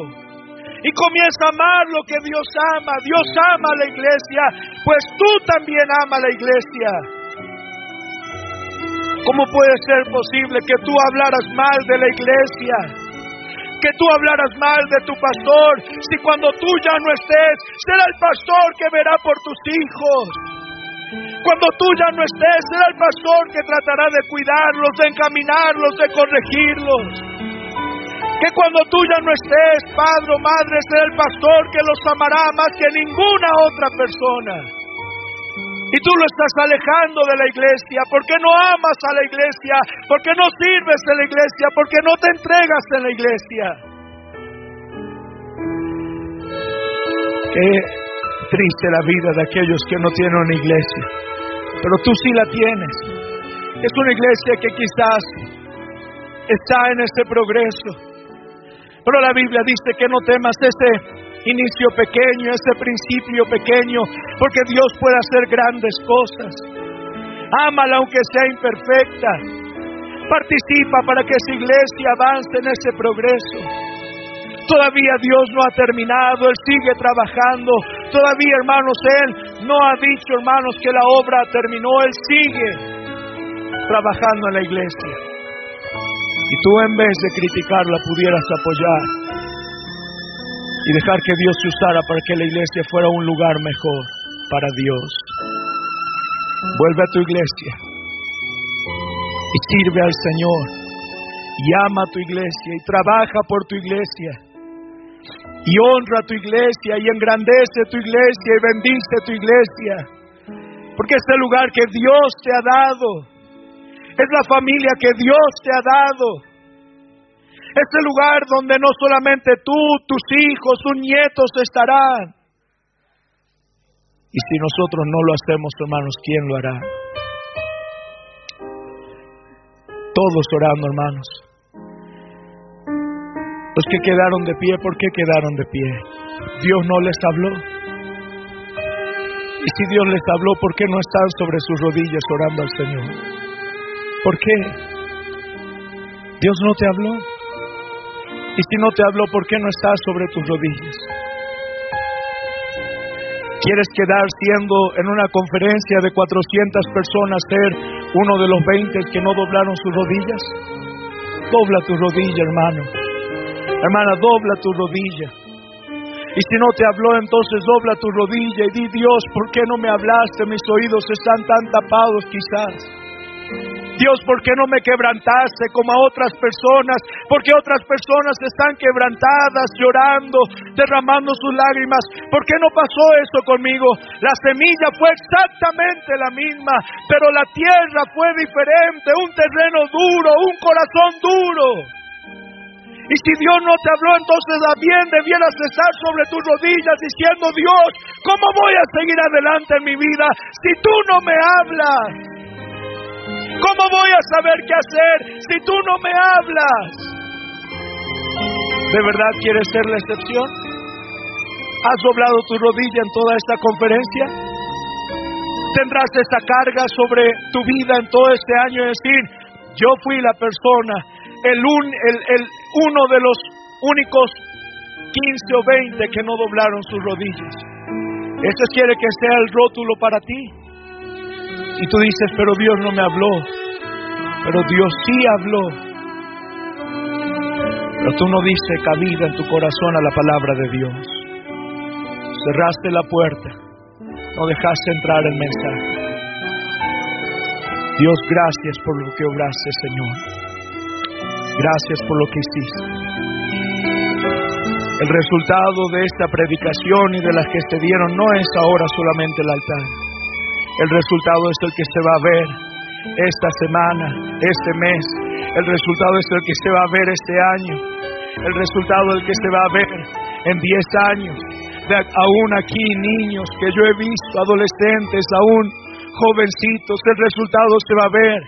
S2: Y comienza a amar lo que Dios ama. Dios ama a la iglesia, pues tú también ama a la iglesia. ¿Cómo puede ser posible que tú hablaras mal de la iglesia? Que tú hablaras mal de tu pastor, si cuando tú ya no estés, será el pastor que verá por tus hijos. Cuando tú ya no estés, será el pastor que tratará de cuidarlos, de encaminarlos, de corregirlos. Que cuando tú ya no estés, padre o madre, será el pastor que los amará más que ninguna otra persona. Y tú lo estás alejando de la iglesia. Porque no amas a la iglesia, porque no sirves en la iglesia, porque no te entregas en la iglesia. Qué triste la vida de aquellos que no tienen una iglesia, pero tú sí la tienes. Es una iglesia que quizás está en este progreso, pero la Biblia dice que no temas este inicio pequeño, ese principio pequeño, porque Dios puede hacer grandes cosas. Ámala aunque sea imperfecta. Participa para que esa iglesia avance en ese progreso. Todavía Dios no ha terminado, Él sigue trabajando. Todavía, hermanos, Él no ha dicho, hermanos, que la obra terminó. Él sigue trabajando en la iglesia. Y tú en vez de criticarla pudieras apoyar y dejar que Dios se usara para que la iglesia fuera un lugar mejor para Dios. Vuelve a tu iglesia y sirve al Señor y ama a tu iglesia y trabaja por tu iglesia y honra a tu iglesia y engrandece tu iglesia y bendice tu iglesia. Porque es el lugar que Dios te ha dado. Es la familia que Dios te ha dado. Este lugar donde no solamente tú, tus hijos, tus nietos estarán. Y si nosotros no lo hacemos, hermanos, ¿quién lo hará? Todos orando, hermanos. Los que quedaron de pie, ¿por qué quedaron de pie? Dios no les habló. Y si Dios les habló, ¿por qué no están sobre sus rodillas orando al Señor? ¿Por qué? Dios no te habló. Y si no te habló, ¿por qué no estás sobre tus rodillas? ¿Quieres quedar siendo en una conferencia de 400 personas ser uno de los 20 que no doblaron sus rodillas? Dobla tu rodilla, hermano. Hermana, dobla tu rodilla. Y si no te habló, entonces dobla tu rodilla y di, Dios, ¿por qué no me hablaste? Mis oídos están tan tapados quizás. Dios, ¿por qué no me quebrantaste como a otras personas? Porque otras personas están quebrantadas, llorando, derramando sus lágrimas. ¿Por qué no pasó eso conmigo? La semilla fue exactamente la misma, pero la tierra fue diferente, un terreno duro, un corazón duro. Y si Dios no te habló, entonces también debieras estar sobre tus rodillas diciendo, Dios, ¿cómo voy a seguir adelante en mi vida si tú no me hablas? ¿Cómo voy a saber qué hacer si tú no me hablas? ¿De verdad quieres ser la excepción? ¿Has doblado tu rodilla en toda esta conferencia? ¿Tendrás esta carga sobre tu vida en todo este año? Es decir, yo fui la persona, el, el, uno de los únicos 15 o 20 que no doblaron sus rodillas. Eso quiere que sea el rótulo para ti. Y tú dices, pero Dios no me habló. Pero Dios sí habló. Pero tú no dices cabida en tu corazón a la palabra de Dios. Cerraste la puerta. No dejaste entrar el mensaje. Dios, gracias por lo que obraste, Señor. Gracias por lo que hiciste. El resultado de esta predicación y de las que se dieron no es ahora solamente el altar. El resultado es el que se va a ver esta semana, este mes. El resultado es el que se va a ver este año. El resultado es el que se va a ver en 10 años. Aún aquí niños que yo he visto, adolescentes aún jovencitos, el resultado se va a ver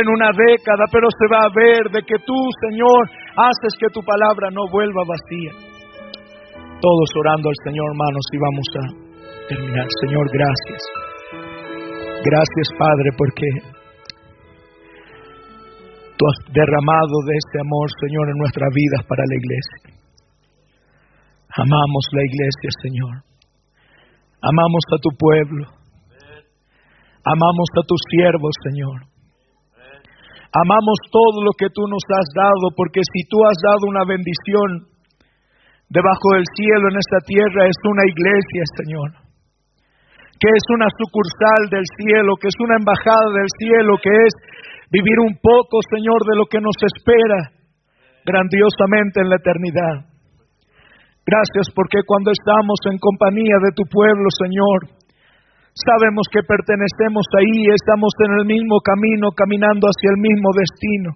S2: en una década, pero se va a ver de que tú, Señor, haces que tu palabra no vuelva vacía. Todos orando al Señor, hermanos, y vamos a terminar. Señor, gracias. Gracias, Padre, porque tú has derramado de este amor, Señor, en nuestras vidas para la iglesia. Amamos la iglesia, Señor. Amamos a tu pueblo. Amamos a tus siervos, Señor. Amamos todo lo que tú nos has dado, porque si tú has dado una bendición debajo del cielo en esta tierra, es una iglesia, Señor. Que es una sucursal del cielo, que es una embajada del cielo, que es vivir un poco, Señor, de lo que nos espera grandiosamente en la eternidad. Gracias porque cuando estamos en compañía de tu pueblo, Señor, Sabemos que pertenecemos ahí, estamos en el mismo camino, caminando hacia el mismo destino,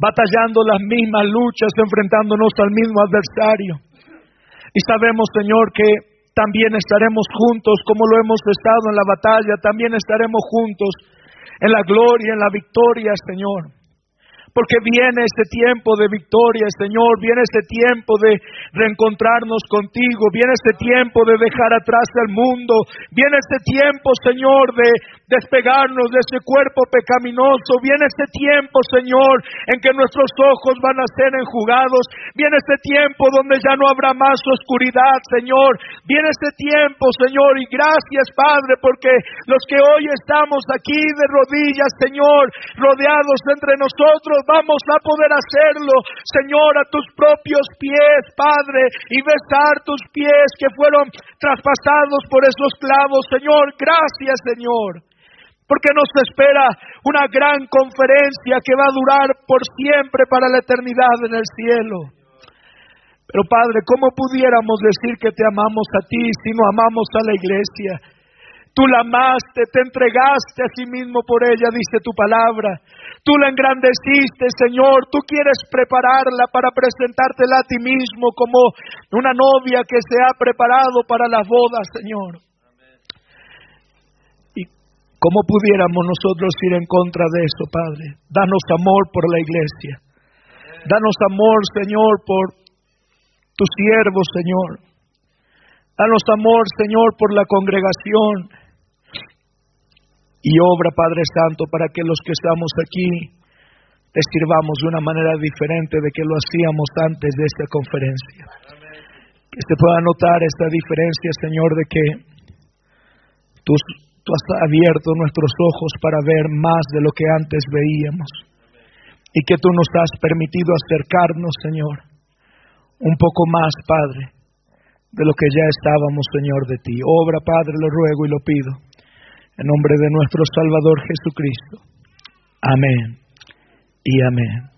S2: batallando las mismas luchas, enfrentándonos al mismo adversario. Y sabemos, Señor, que también estaremos juntos como lo hemos estado en la batalla, también estaremos juntos en la gloria, en la victoria, Señor. Porque viene este tiempo de victoria, Señor, viene este tiempo de reencontrarnos contigo, viene este tiempo de dejar atrás el mundo, viene este tiempo, Señor, de despegarnos de ese cuerpo pecaminoso, viene este tiempo, Señor, en que nuestros ojos van a ser enjugados, viene este tiempo donde ya no habrá más oscuridad, Señor, viene este tiempo, Señor, y gracias, Padre, porque los que hoy estamos aquí de rodillas, Señor, rodeados entre nosotros, vamos a poder hacerlo, Señor, a tus propios pies, Padre, y besar tus pies que fueron traspasados por esos clavos, Señor. Gracias, Señor. Porque nos espera una gran conferencia que va a durar por siempre para la eternidad en el cielo. Pero Padre, ¿cómo pudiéramos decir que te amamos a ti si no amamos a la iglesia? Tú la amaste, te entregaste a sí mismo por ella, dice tu palabra. Tú la engrandeciste, Señor. Tú quieres prepararla para presentártela a ti mismo como una novia que se ha preparado para las bodas, Señor. ¿Y cómo pudiéramos nosotros ir en contra de eso, Padre? Danos amor por la iglesia. Danos amor, Señor, por tu siervo, Señor. Danos amor, Señor, por la congregación y obra, Padre Santo, para que los que estamos aquí te de una manera diferente de que lo hacíamos antes de esta conferencia. Que se pueda notar esta diferencia, Señor, de que tú, tú has abierto nuestros ojos para ver más de lo que antes veíamos. Y que tú nos has permitido acercarnos, Señor, un poco más, Padre, de lo que ya estábamos, Señor, de ti. Obra, Padre, lo ruego y lo pido en nombre de nuestro Salvador Jesucristo. Amén y amén.